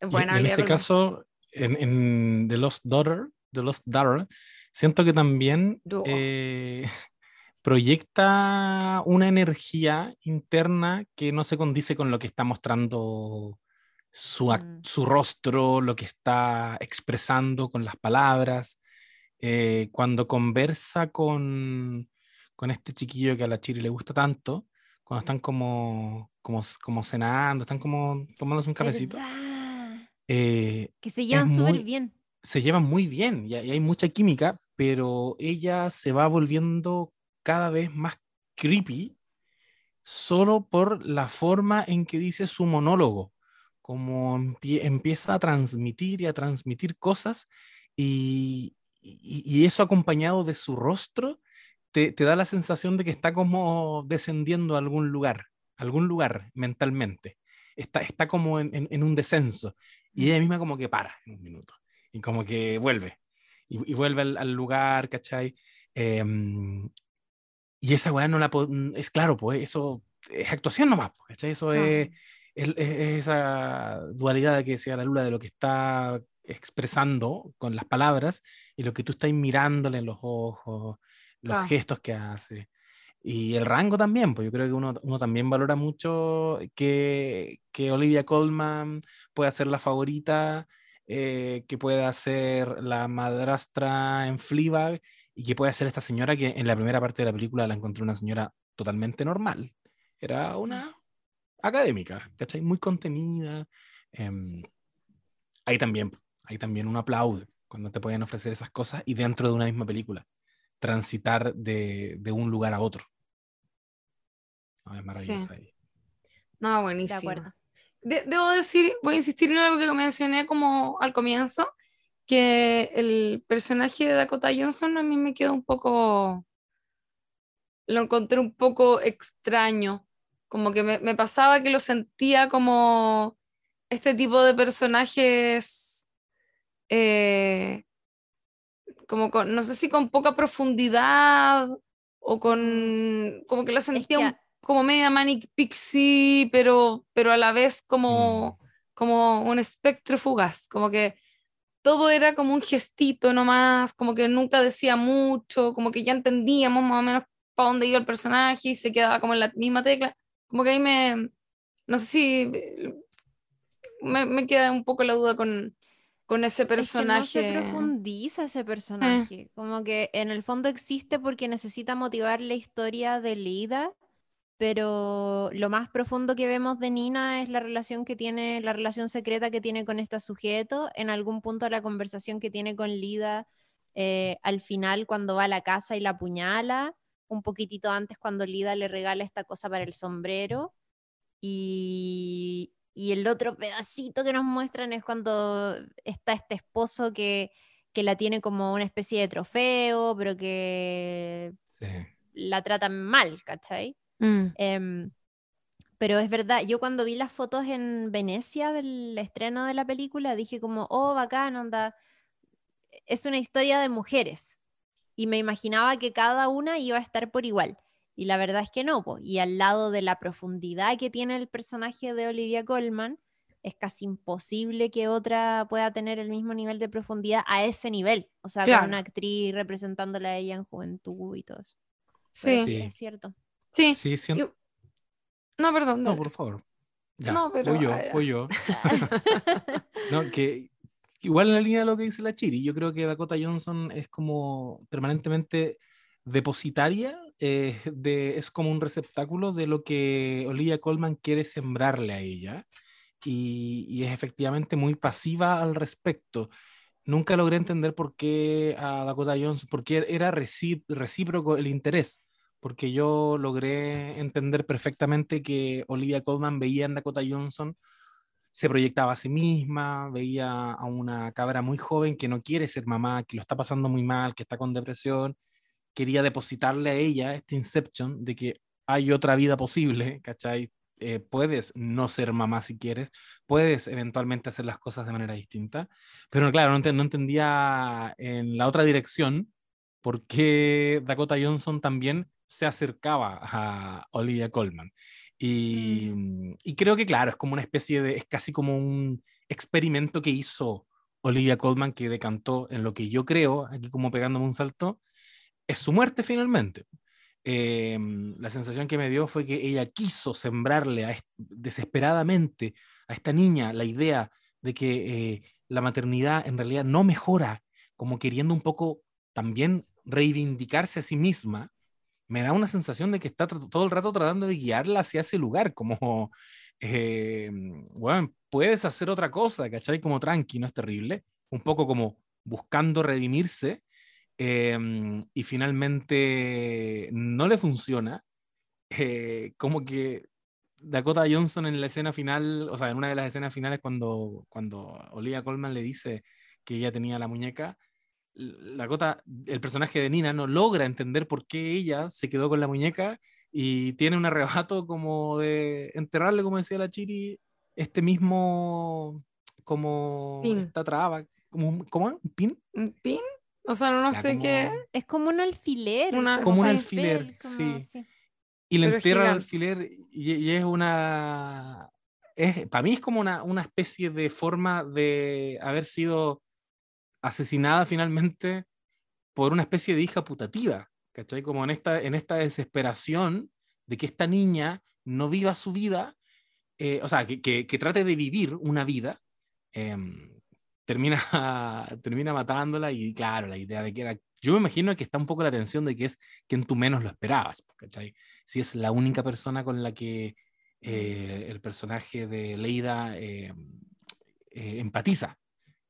B: Y- y en este caso, en, en The Lost Daughter, The Lost Daughter, siento que también eh, proyecta una energía interna que no se condice con lo que está mostrando su,
C: Mm.
B: su rostro, lo que está expresando con las palabras. Eh, cuando conversa con, con este chiquillo que a la Chiri le gusta tanto, cuando están como, como, como cenando, están como tomándose un cafecito. Eh,
C: Que se llevan súper bien.
B: se llevan muy bien y, hay y hay mucha química, pero ella se va volviendo cada vez más creepy solo por la forma en que dice su monólogo, como empie- empieza a transmitir y a transmitir cosas y, y- y eso acompañado de su rostro te, te da la sensación de que está como descendiendo a algún lugar, algún lugar mentalmente. Está, está como en, en- en un descenso y ella misma como que para en un minuto y como que vuelve y, y vuelve al, al lugar, ¿cachai? Em, y esa weá no la po- es claro, pues eso es actuación nomás, ¿cachai? Eso es, es- es esa dualidad que decía la Lula de lo que está expresando con las palabras y lo que tú estás mirándole en los ojos, los
A: Claro.
B: gestos que hace. Y el rango también, pues yo creo que uno, uno también valora mucho que, que Olivia Colman pueda ser la favorita, eh, que pueda ser la madrastra en Fleabag y que pueda ser esta señora que en la primera parte de la película la encontré una señora totalmente normal. Era una académica, ¿cachai? Muy contenida. em, ahí también, ahí también uno aplaude cuando te pueden ofrecer esas cosas y dentro de una misma película, transitar de, de un lugar a otro. No, es maravillosa ahí.
A: No,
C: De
A: buenísimo.
C: acuerdo.
A: De- debo decir, voy a insistir en algo que mencioné como al comienzo, que el personaje de Dakota Johnson a mí me quedó un poco, lo encontré un poco extraño, como que me, me pasaba que lo sentía como este tipo de personajes, eh, como con, no sé si con poca profundidad o con, como que la sentía
C: que
A: un- como media manic pixie, pero, pero a la vez como, como un espectro fugaz, como que todo era como un gestito nomás, como que nunca decía mucho, como que ya entendíamos más o menos para dónde iba el personaje y se quedaba como en la misma tecla, como que ahí me, no sé si me, me queda un poco la duda con, con ese
C: Es que no
A: personaje.
C: se profundiza ese personaje. Como que en el fondo existe porque necesita motivar la historia de Lida, pero lo más profundo que vemos de Nina es la relación que tiene, la relación secreta que tiene con este sujeto. En algún punto la conversación que tiene con Lida eh, al final cuando va a la casa y la apuñala, un poquitito antes cuando Lida le regala esta cosa para el sombrero. Y, y el otro pedacito que nos muestran es cuando está este esposo que, que la tiene como una especie de trofeo, pero que
B: Sí.
C: la tratan mal, ¿cachai?
A: Mm.
C: Em, pero es verdad, yo cuando vi las fotos en Venecia del estreno de la película, dije como, oh, bacán, onda, es una historia de mujeres. Y me imaginaba que cada una iba a estar por igual. Y la verdad es que no, po. y al lado de la profundidad que tiene el personaje de Olivia Colman, es casi imposible que otra pueda tener el mismo nivel de profundidad a ese nivel. O sea,
A: Claro.
C: con una actriz representándola a ella en juventud y todo eso. Pero
A: Sí,
B: Sí.
C: es cierto.
A: sí.
B: Sí, siento-
A: No, perdón.
B: No, por favor. Ya,
A: No, pero,
B: voy yo,
A: ah,
B: voy yo. No, que igual en la línea de lo que dice la Chiri, yo creo que Dakota Johnson es como permanentemente depositaria, eh, de, es como un receptáculo de lo que Olivia Colman quiere sembrarle a ella y, y es efectivamente muy pasiva al respecto. Nunca logré entender por qué a Dakota Johnson, porque era recí- recíproco el interés, porque yo logré entender perfectamente que Olivia Colman veía en Dakota Johnson se proyectaba a sí misma, veía a una cabra muy joven que no quiere ser mamá, que lo está pasando muy mal, que está con depresión, quería depositarle a ella este inception de que hay otra vida posible, ¿cachai? Eh, puedes no ser mamá si quieres, puedes eventualmente hacer las cosas de manera distinta, pero claro, no, ent- no entendía en la otra dirección por qué Dakota Johnson también se acercaba a Olivia Colman. Y, y creo que, claro, es como una especie de, es casi como un experimento que hizo Olivia Colman que decantó en lo que yo creo, aquí como pegándome un salto, es su muerte finalmente. Eh, la sensación que me dio fue que ella quiso sembrarle a desesperadamente a esta niña la idea de que eh, la maternidad en realidad no mejora, como queriendo un poco también reivindicarse a sí misma, me da una sensación de que está todo el rato tratando de guiarla hacia ese lugar, como, eh, bueno, puedes hacer otra cosa, ¿cachai? Como tranqui, no es terrible, un poco como buscando redimirse, eh, y finalmente no le funciona, eh, como que Dakota Johnson en la escena final, o sea, en una de las escenas finales cuando, cuando Olivia Colman le dice que ella tenía la muñeca, Dakota, el personaje de Nina, no logra entender por qué ella se quedó con la muñeca y tiene un arrebato como de enterrarle, como decía la Chiri, este mismo, como
A: Pin.
B: esta traba, como ¿cómo? ¿Un pin?
A: ¿Un pin? O sea, no, sé
B: como-
A: qué.
C: Es como un alfiler.
A: Una-
B: Como un
A: sí.
B: alfiler,
C: como-
B: sí. y le entierra el alfiler y, y es una es para mí es como una, una especie de forma de haber sido asesinada finalmente por una especie de hija putativa, ¿cachai? Como en esta, en esta desesperación de que esta niña no viva su vida, eh, o sea, que, que, que trate de vivir una vida, em, termina, termina matándola y claro, la idea de que era, yo me imagino que está un poco la tensión de que es quien tú menos lo esperabas, ¿cachai? Si es la única persona con la que eh, el personaje de Leida eh, eh, empatiza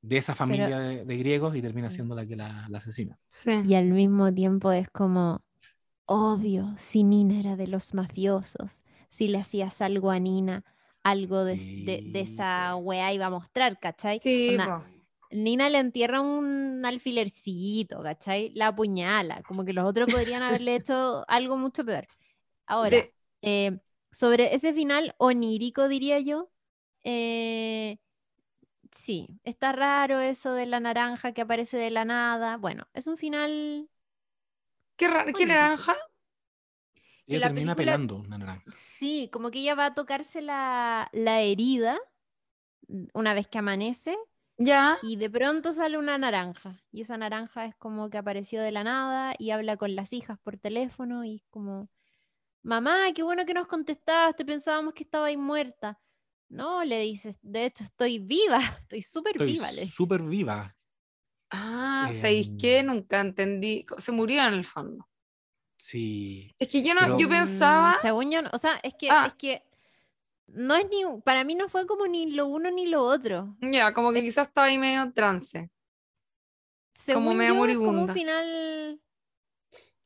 B: de esa familia de, de griegos y termina siendo la que la, la asesina.
A: Sí.
C: Y al mismo tiempo es como, obvio, si Nina era de los mafiosos, si le hacías algo a Nina, algo de, de- de
B: Sí,
C: esa
B: po.
C: weá iba a mostrar, ¿cachai?
A: Sí.
C: Nina le entierra un alfilercito, ¿cachai? La apuñala, como que los otros podrían haberle hecho algo mucho peor. Ahora,
A: De-
C: eh, sobre ese final onírico, diría yo, eh, sí, está raro eso de la naranja que aparece de la nada. Bueno, es un final.
A: ¿Qué, qué naranja?
B: Ella
C: la
B: termina
C: película-
B: pelando una naranja.
C: Sí, como que ella va a tocarse la, la herida mm, una vez que amanece
A: Ya.
C: y de pronto sale una naranja. Y esa naranja es como que apareció de la nada y habla con las hijas por teléfono y es como, mamá, qué bueno que nos contestaste, pensábamos que estabais muerta. No, le dices, de hecho estoy viva, estoy súper viva.
B: súper viva.
A: Ah, ¿sabéis qué?
B: Em.
A: Nunca entendí. Se murió en el fondo.
B: Sí.
A: Es que yo no,
B: Pero-
A: yo
C: Mm,
A: pensaba.
C: según yo, no- o sea, es que,
A: Ah.
C: es que no es ni, para mí no fue como ni lo uno ni lo otro.
A: Ya, como que quizás estaba ahí medio trance.
C: Según
A: medio
C: yo, es como un
A: moribunda.
C: final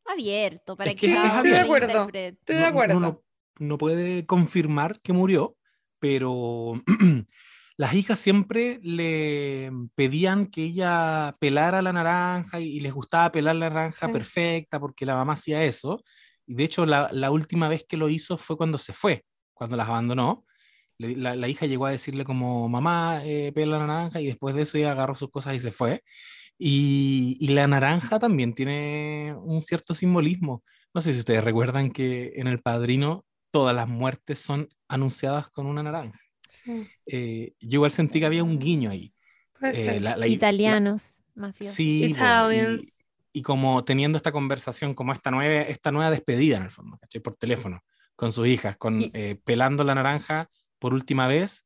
C: abierto para
B: Es
C: que
B: que
C: cada
B: Estoy
A: de acuerdo. Estoy de
B: no-
A: acuerdo.
B: Uno no, no puede confirmar que murió, pero las hijas siempre le pedían que ella pelara la naranja y, y les gustaba pelar la naranja
A: Sí.
B: perfecta porque la mamá hacía eso. Y de hecho, la, la última vez que lo hizo fue cuando se fue, cuando las abandonó. Le- la, la hija llegó a decirle como, mamá, eh, pela la naranja, y después de eso ella agarró sus cosas y se fue. Y, y la naranja también tiene un cierto simbolismo. No sé si ustedes recuerdan que en El Padrino todas las muertes son anunciadas con una naranja.
A: Sí,
B: Eh, yo igual sentí que había un guiño ahí. Eh, la- la-
C: Italianos, mafiosos.
B: sí, y- como teniendo esta conversación, como esta nueva, esta nueva despedida en el fondo, ¿cachai? Por teléfono, con sus hijas, con,
A: Y-
B: eh, pelando la naranja por última vez.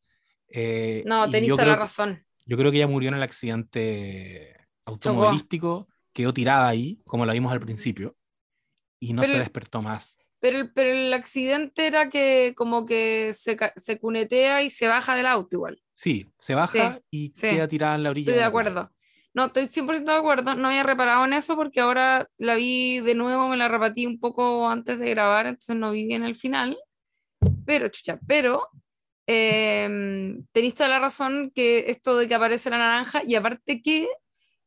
B: eh,
A: No,
B: yo
A: toda la
B: creo que-
A: razón.
B: Yo creo que ella murió en el accidente automovilístico, quedó tirada ahí, como la vimos al principio, y no
A: Pero-
B: se despertó más.
A: Pero, el- pero el accidente era que como que se, se cunetea y se baja del auto igual.
B: Sí, se baja y
A: sí.
B: queda tirada en la orilla.
A: Estoy de
B: playa.
A: acuerdo. No, estoy 100% de acuerdo. No había reparado en eso porque ahora la vi de nuevo, me la repetí un poco antes de grabar, entonces no vi bien el final. Pero, chucha, pero eh, tenéis toda la razón que esto de que aparece la naranja y aparte que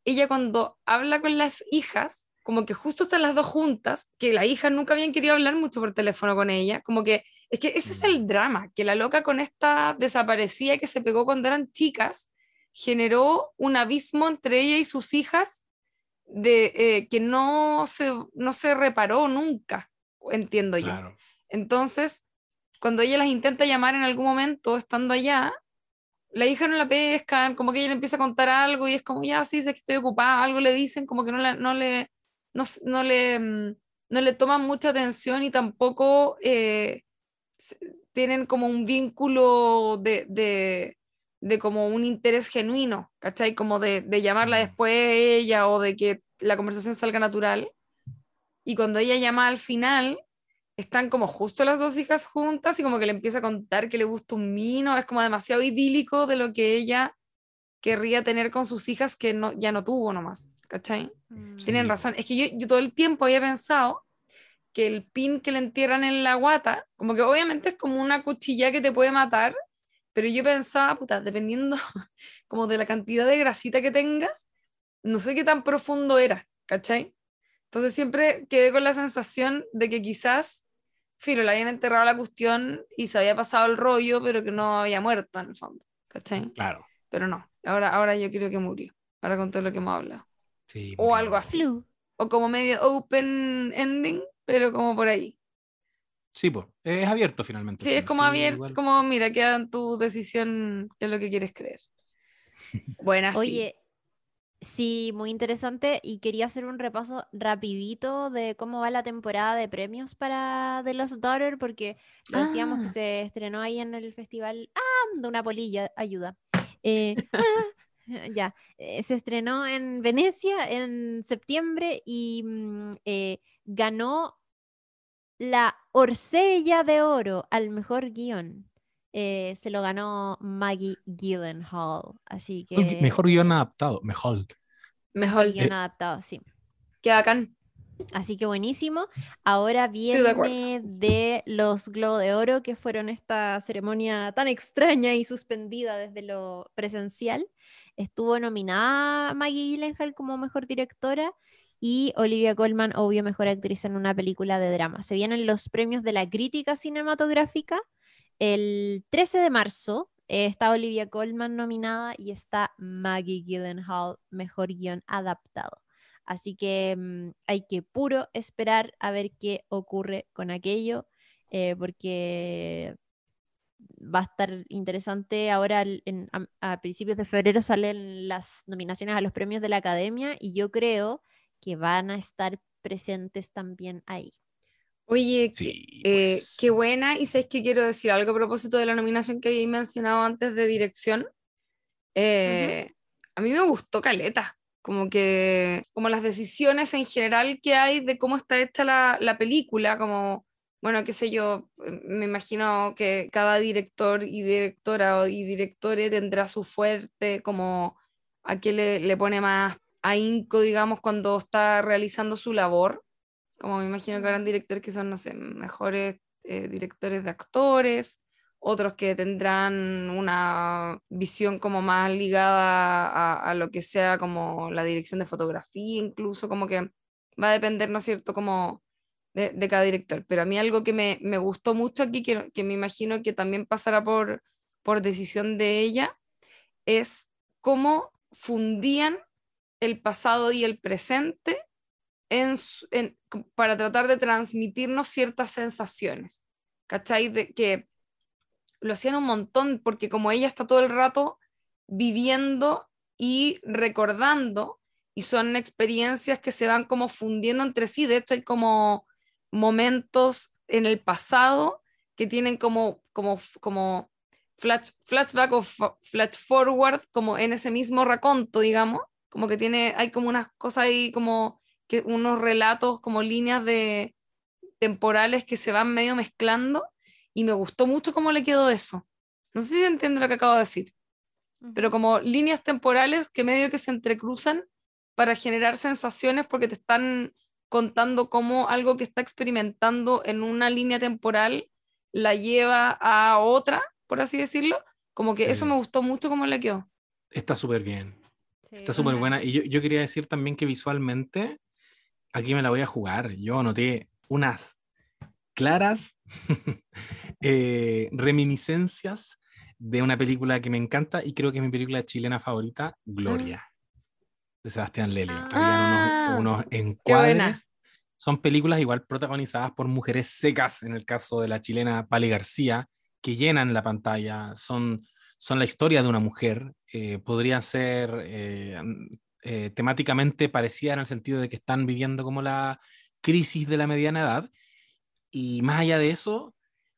A: ella cuando habla con las hijas, como que justo están las dos juntas, que las hijas nunca habían querido hablar mucho por teléfono con ella, como que es que ese es el drama, que la loca con esta desaparecida que se pegó cuando eran chicas, generó un abismo entre ella y sus hijas de eh, que no se, no se reparó nunca, entiendo yo.
B: Claro.
A: Entonces, cuando ella las intenta llamar en algún momento estando allá, la hija no la pescan, como que ella le empieza a contar algo y es como, ya, sí, sé que estoy ocupada, algo le dicen, como que no, la- no le, no, le, mm, no le toman mucha atención y tampoco eh, tienen como un vínculo de, de, de como un interés genuino, ¿cachai? Como de, de llamarla
B: Mm.
A: después ella o de que la conversación salga natural. Y cuando ella llama al final, están como justo las dos hijas juntas y como que le empieza a contar que le gusta un vino, es como demasiado idílico de lo que ella querría tener con sus hijas que no, ya no tuvo nomás, ¿cachai?
C: Mm.
A: Tienen
B: Sí,
A: razón, es que yo, yo todo el tiempo había pensado que el pin que le entierran en la guata, como que obviamente es como una cuchilla que te puede matar, pero yo pensaba, puta, dependiendo como de la cantidad de grasita que tengas, no sé qué tan profundo era, ¿cachai? Entonces siempre quedé con la sensación de que quizás, filo, le habían enterrado la cuestión y se había pasado el rollo, pero que no había muerto en el fondo, ¿cachai?
B: Claro.
A: Pero no, ahora, ahora yo creo que murió, ahora con todo lo que hemos hablado.
B: Sí,
A: O algo así. O como medio open ending, pero como por ahí.
B: Sí, pues, es abierto finalmente.
A: Sí, es como
B: Sí,
A: abierto,
B: igual.
A: como mira, queda en tu decisión qué es lo que quieres creer. Buena.
C: Oye, sí, muy interesante y quería hacer un repaso rapidito de cómo va la temporada de premios para The Lost Daughter porque lo decíamos que
A: Ah.
C: se estrenó ahí en el festival ¡Ah! una polilla, ayuda. Eh, ah, ya, eh, se estrenó en Venecia en septiembre y mm, eh, ganó la Orsella de Oro al mejor guion. Eh, se lo ganó Maggie Gyllenhaal, así que...
B: Mejor gui- Mejor guion adaptado, mejor.
A: Mejor,
C: el guion
B: Eh,
C: adaptado, sí.
A: que bacán.
C: Así que buenísimo. Ahora
A: de
C: viene de los Globo de Oro, que fueron esta ceremonia tan extraña y suspendida desde lo presencial. Estuvo nominada Maggie Gyllenhaal como mejor directora y Olivia Colman, obvio, mejor actriz en una película de drama. Se vienen los premios de la crítica cinematográfica el 13 de marzo eh, está Olivia Colman nominada y está Maggie Gyllenhaal, mejor guion adaptado. Así que mm, hay que puro esperar a ver qué ocurre con aquello, eh, porque va a estar interesante. Ahora a, principios de febrero salen las nominaciones a los premios de la Academia y yo creo que van a estar presentes también ahí.
A: Oye, eh,
B: pues.
A: qué buena. Y sabes que quiero decir algo a propósito de la nominación que había mencionado antes de dirección. Eh, a mí me gustó Caleta, como que, como las decisiones en general que hay de cómo está hecha la, la película, como bueno, qué sé yo, me imagino que cada director y directora y directore tendrá su fuerte, como a qué le, le pone más ahínco, digamos, cuando está realizando su labor. Como me imagino que habrán directores que son, no sé, mejores eh, directores de actores, otros que tendrán una visión como más ligada a, a, lo que sea como la dirección de fotografía, incluso como que va a depender, ¿no es cierto?, como de, cada director. Pero a mí algo que me, me gustó mucho aquí, que, que, me imagino que también pasará por, por decisión de ella, es cómo fundían el pasado y el presente en, en, para tratar de transmitirnos ciertas sensaciones. ¿Cachai? De que lo hacían un montón, porque como ella está todo el rato viviendo y recordando, y son experiencias que se van como fundiendo entre sí, de hecho hay como momentos en el pasado que tienen como, como, como flash, flashback o flash forward, como en ese mismo raconto, digamos, como que tiene, hay como unas cosas ahí, como que unos relatos, como líneas de temporales que se van medio mezclando, y me gustó mucho cómo le quedó eso. No sé si se entiende lo que acabo de decir, pero como líneas temporales que medio que se entrecruzan para generar sensaciones porque te están contando cómo algo que está experimentando en una línea temporal la lleva a otra, por así decirlo. Como que eso me gustó mucho cómo le quedó.
B: Está súper bien. está súper buena. Y yo, yo, quería decir también que visualmente, aquí me la voy a jugar. Yo noté unas claras eh, reminiscencias de una película que me encanta y creo que es mi película chilena favorita, Gloria de Sebastián Lelio.
A: Ah,
B: Habían unos, encuadres. Son películas igual protagonizadas por mujeres secas, en el caso de la chilena Pali García, que llenan la pantalla. Son, son la historia de una mujer. Eh, podrían ser eh, eh, temáticamente parecidas en el sentido de que están viviendo como la crisis de la mediana edad. Y más allá de eso,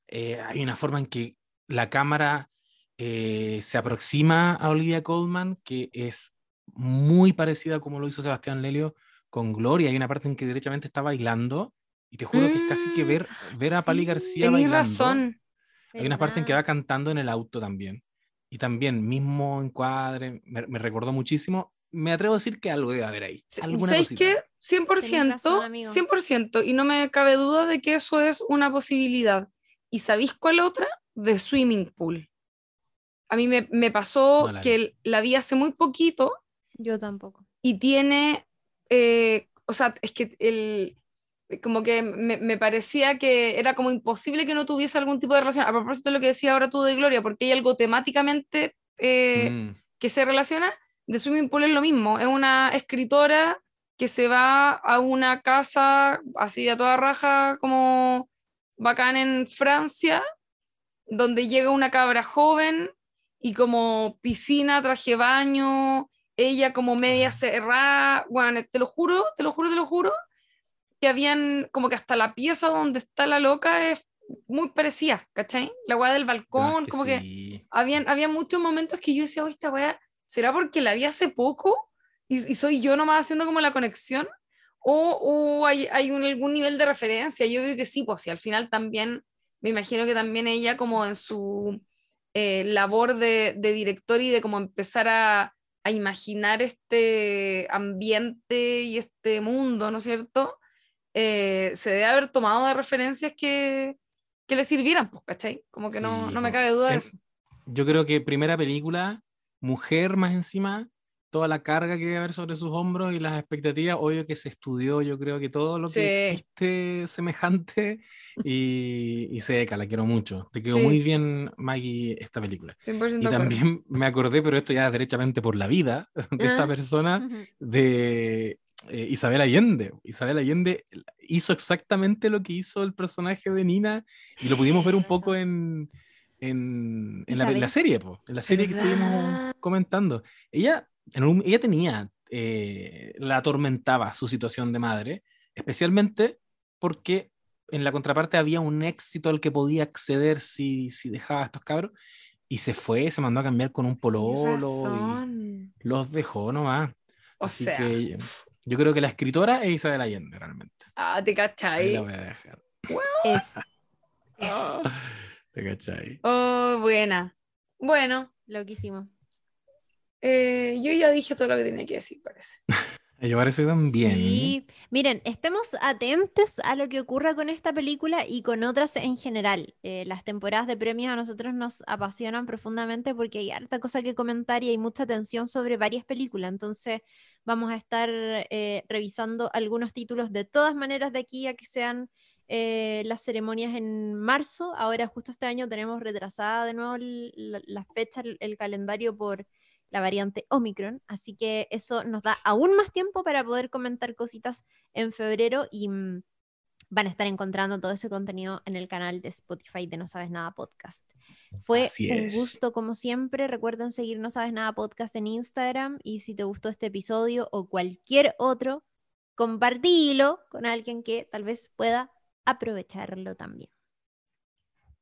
B: hay una forma en que la cámara se aproxima a Olivia Colman que es muy parecida como lo hizo Sebastián Lelio con Gloria. Hay una parte en que derechamente está bailando y te juro que es casi que ver,
A: Mm,
B: ver a Pali
A: sí,
B: García
A: tenés
B: bailando.
A: razón.
B: Hay una parte en que va cantando en el auto también. Y también, mismo encuadre, me, me recordó muchísimo. Me atrevo a decir que algo debe haber ahí. Alguna
A: ¿Sabéis
B: cosita.
A: qué? 100%,
C: razón, amigo.
A: 100%, y no me cabe duda de que eso es una posibilidad. ¿Y sabéis cuál otra? The Swimming Pool. A mí me, me pasó
B: No la vi.
A: que la vi hace muy poquito
C: Yo tampoco.
A: y tiene, eh, o sea, es que el, como que me, me parecía que era como imposible que no tuviese algún tipo de relación. A propósito de lo que decía ahora tú de Gloria, porque hay algo temáticamente eh,
B: Mm,
A: que se relaciona, de Swimming Pool es lo mismo, es una escritora que se va a una casa así a toda raja como bacán en Francia, donde llega una cabra joven y como piscina, traje baño, ella como media
B: Ah.
A: cerrada, bueno, te lo juro, te lo juro, te lo juro, que habían como que hasta la pieza donde está la loca es muy parecida, ¿cachai? La weá del
B: no,
A: balcón, como que habían, había muchos momentos que yo decía, "Oh, esta weá, ¿será porque la vi hace poco? Y, y soy yo nomás haciendo como la conexión. O, o hay, hay un, algún nivel de referencia. Yo digo que sí, pues si al final también, me imagino que también ella como en su eh, labor de, de director y de como empezar a, a imaginar este ambiente y este mundo, ¿no es cierto? Eh, se debe haber tomado de referencias que, que le sirvieran, pues, ¿cachai? Como que no,
B: Sí,
A: no me
B: po.
A: cabe duda de eso.
B: Yo creo que primera película, mujer más encima, toda la carga que debe haber sobre sus hombros y las expectativas. Obvio que se estudió, yo creo que todo lo que
A: Sí.
B: existe semejante y, y seca, la quiero mucho. Te quedó
A: Sí.
B: muy bien, Maggie, esta película.
A: 100%
B: Y también me acordé, pero esto ya derechamente por la vida de esta
A: Ah.
B: persona, de eh, Isabel Allende. Isabel Allende hizo exactamente lo que hizo el personaje de Nina y lo pudimos ver un poco en, en, en la, en la serie, po, en la serie que estuvimos comentando. Ella, en un- ella tenía, eh, la atormentaba su situación de madre, especialmente porque en la contraparte había un éxito al que podía acceder si, si dejaba a estos cabros. Y se fue, se mandó a cambiar con un pololo y los dejó nomás.
A: O
B: Así
A: sea,
B: que yo creo que la escritora es Isabel Allende, realmente.
A: ah, te
B: Ahí
A: cachai.
B: la voy a dejar.
C: Es, es
B: ¿Te cachai?
A: Oh, buena. Bueno,
C: loquísimo.
A: Eh, yo ya dije todo lo que tenía que decir, parece.
B: Llevar eso también.
C: Sí, miren, estemos atentos a lo que ocurra con esta película y con otras en general. Eh, las temporadas de premios a nosotros nos apasionan profundamente porque hay harta cosa que comentar y hay mucha tensión sobre varias películas. Entonces vamos a estar eh, revisando algunos títulos de todas maneras de aquí a que sean eh, las ceremonias en marzo. Ahora justo este año tenemos retrasada de nuevo la, la fecha, el- el calendario por la variante Omicron, así que eso nos da aún más tiempo para poder comentar cositas en febrero y mm, van a estar encontrando todo ese contenido en el canal de Spotify de No Sabes Nada Podcast. Fue un gusto como siempre, recuerden seguir No Sabes Nada Podcast en Instagram y si te gustó este episodio o cualquier otro, compartilo con alguien que tal vez pueda aprovecharlo también.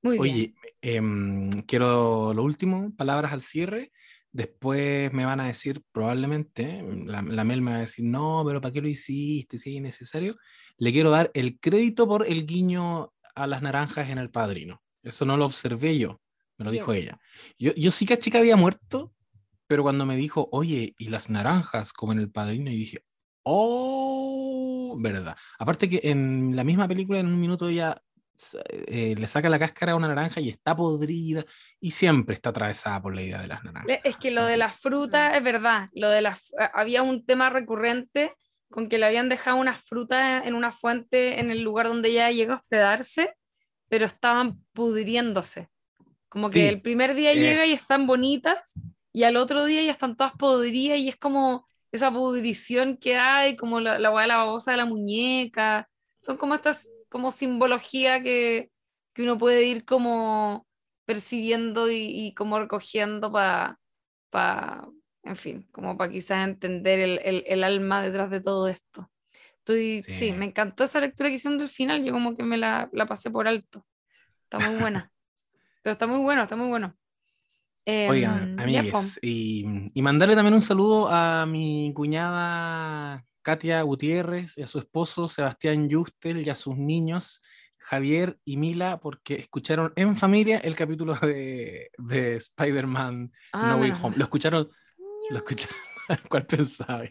A: Muy bien.
B: Oye, em, quiero lo último, palabras al cierre. Después me van a decir, probablemente, la, la Mel me va a decir, no, pero ¿para qué lo hiciste? Si es innecesario. Le quiero dar el crédito por el guiño a las naranjas en el padrino. Eso no lo observé yo, me lo dijo ella. Yo, yo sí que había muerto, pero cuando me dijo, oye, ¿y las naranjas como en el padrino? Y dije, oh, verdad. Aparte que en la misma película, en un minuto ella eh, le saca la cáscara a una naranja y está podrida y siempre está atravesada por la idea de las naranjas.
A: Le- Es que lo de las frutas es verdad. Lo de las a- había un tema recurrente con que le habían dejado unas frutas en una fuente en el lugar donde ella llega a hospedarse, pero estaban pudriéndose. Como que
B: Sí,
A: el primer día llega y están bonitas y al otro día ya están todas podridas y es como esa pudrición que hay, como la, la de la babosa de la muñeca. Son como estas, como simbología que, que uno puede ir como percibiendo y, y como recogiendo para, en fin, como para quizás entender el, el- el alma detrás de todo esto. Estoy, sí.
B: Sí.
A: me encantó esa lectura que hicieron del final, yo como que me la, la pasé por alto. Está muy buena. Pero está muy bueno, está muy bueno.
B: Oigan,
A: ya, po.
B: amigues, y, y mandarle también un saludo a mi cuñada Katia Gutiérrez y a su esposo Sebastián Yustel y a sus niños Javier y Mila, porque escucharon en familia el capítulo de, de Spider-Man
A: Ah,
B: No Way
A: menos
B: Home. Lo escucharon, lo escucharon, ¿cuál pensaba?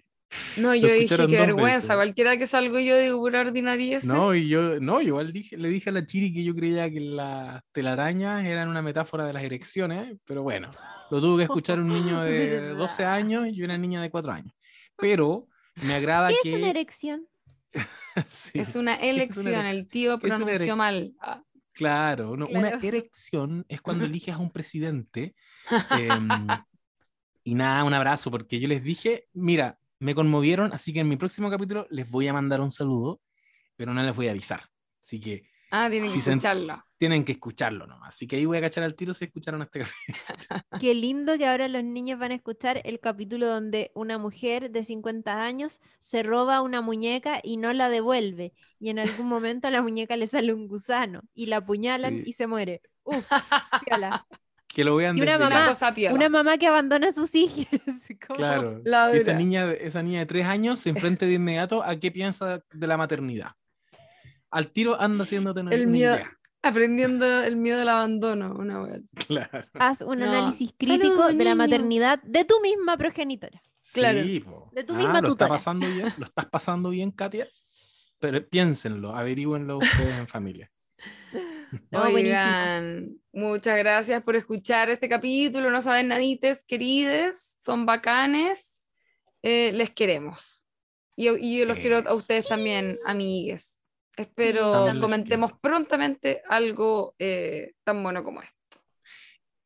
A: No, yo dije,
B: dos
A: vergüenza.
B: veces.
A: Cualquiera que salgo yo digo pura ordinariez.
B: No, y yo, no, igual dije, le dije a la Chiri que yo creía que las telarañas eran una metáfora de las erecciones, pero bueno, lo tuvo que escuchar un niño de
C: ¿Verdad?
B: 12 años y una niña de 4 años. Pero me agrada
C: ¿Qué
B: que...
C: es una erección?
B: Sí,
A: Es una elección,
B: erección?
A: el tío
B: Es una
A: pronunció mal. Ah,
B: claro, no, una
C: Claro.
B: erección es cuando eliges a un presidente. em, y nada, un abrazo, porque yo les dije, mira, me conmovieron, así que en mi próximo capítulo les voy a mandar un saludo, pero no les voy a avisar. Así que
A: Ah, tienen que
B: se
A: escucharla.
B: tienen que escucharlo nomás. Así que ahí voy a cachar al tiro si escucharon este capítulo.
C: Qué lindo que ahora los niños van a escuchar el capítulo donde una mujer de 50 años se roba una muñeca y no la devuelve. Y en algún momento a la muñeca le sale un gusano y la apuñalan
B: Sí.
C: y se muere. Uf.
B: Que lo vean
C: Y una
B: desde
C: mamá-.
A: Una cosa piola.
C: Una mamá que abandona a sus hijos.
B: Claro.
A: La
B: esa niña, esa niña de tres años se enfrente de inmediato a qué piensa de la maternidad. Al tiro anda haciéndote una,
A: El
B: una
A: miedo-
B: idea.
A: Aprendiendo el miedo al abandono. Una así.
B: Claro.
C: Haz un
A: No.
C: análisis crítico
A: Saludos,
C: de la
A: niños.
C: maternidad de tu misma progenitora.
A: Claro.
B: Sí.
C: De tu
B: Ah,
C: misma
B: ¿Lo está pasando bien? ¿Lo estás pasando bien, Katia? Pero piénsenlo, averigüenlo ustedes en familia.
C: No, buenísimo.
A: Oigan, muchas gracias por escuchar este capítulo. No saben nadites, querides, son bacanes. eh, les queremos. Y, y yo los quiero a ustedes también, amigues. Espero comentemos prontamente algo eh, tan bueno como esto.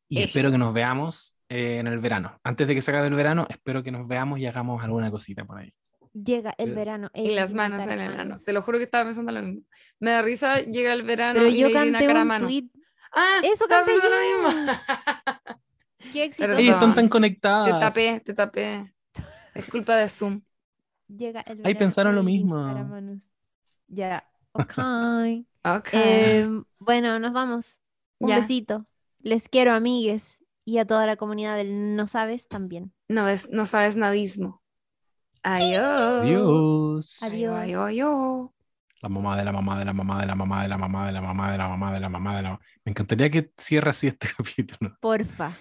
B: Y
A: Eso.
B: espero que nos veamos eh, en el verano. Antes de que se acabe el verano, espero que nos veamos y hagamos alguna cosita por ahí.
C: Llega el
B: Eh,
C: verano.
A: Y las manos en el ano. Te lo juro que estaba pensando lo mismo. Me da risa, llega el verano
C: Pero
A: y
C: yo canté un
A: Caramanos.
C: tweet.
A: Ah,
C: Eso
A: estaba
C: canté
A: pensando lo
C: yo.
A: mismo.
C: Qué éxito.
A: Perdón.
B: Ellos están tan
A: Te
B: conectadas.
A: tapé, te tapé. Es culpa de Zoom.
C: Llega el
B: Ahí
C: verano,
B: pensaron lo mismo.
C: Ya. Ok.
A: Ok.
C: Em, bueno, nos vamos. Un
A: Ya.
C: besito. Les quiero, amigues. Y a toda la comunidad del No Sabes también.
A: No, ves, no sabes nadismo. Adiós.
B: Adiós.
C: Adiós.
A: Adiós, adiós.
B: La mamá de la mamá de la mamá de la mamá de la mamá de la mamá de la mamá de la mamá de la mamá. Me encantaría que cierre así este capítulo.
C: Porfa.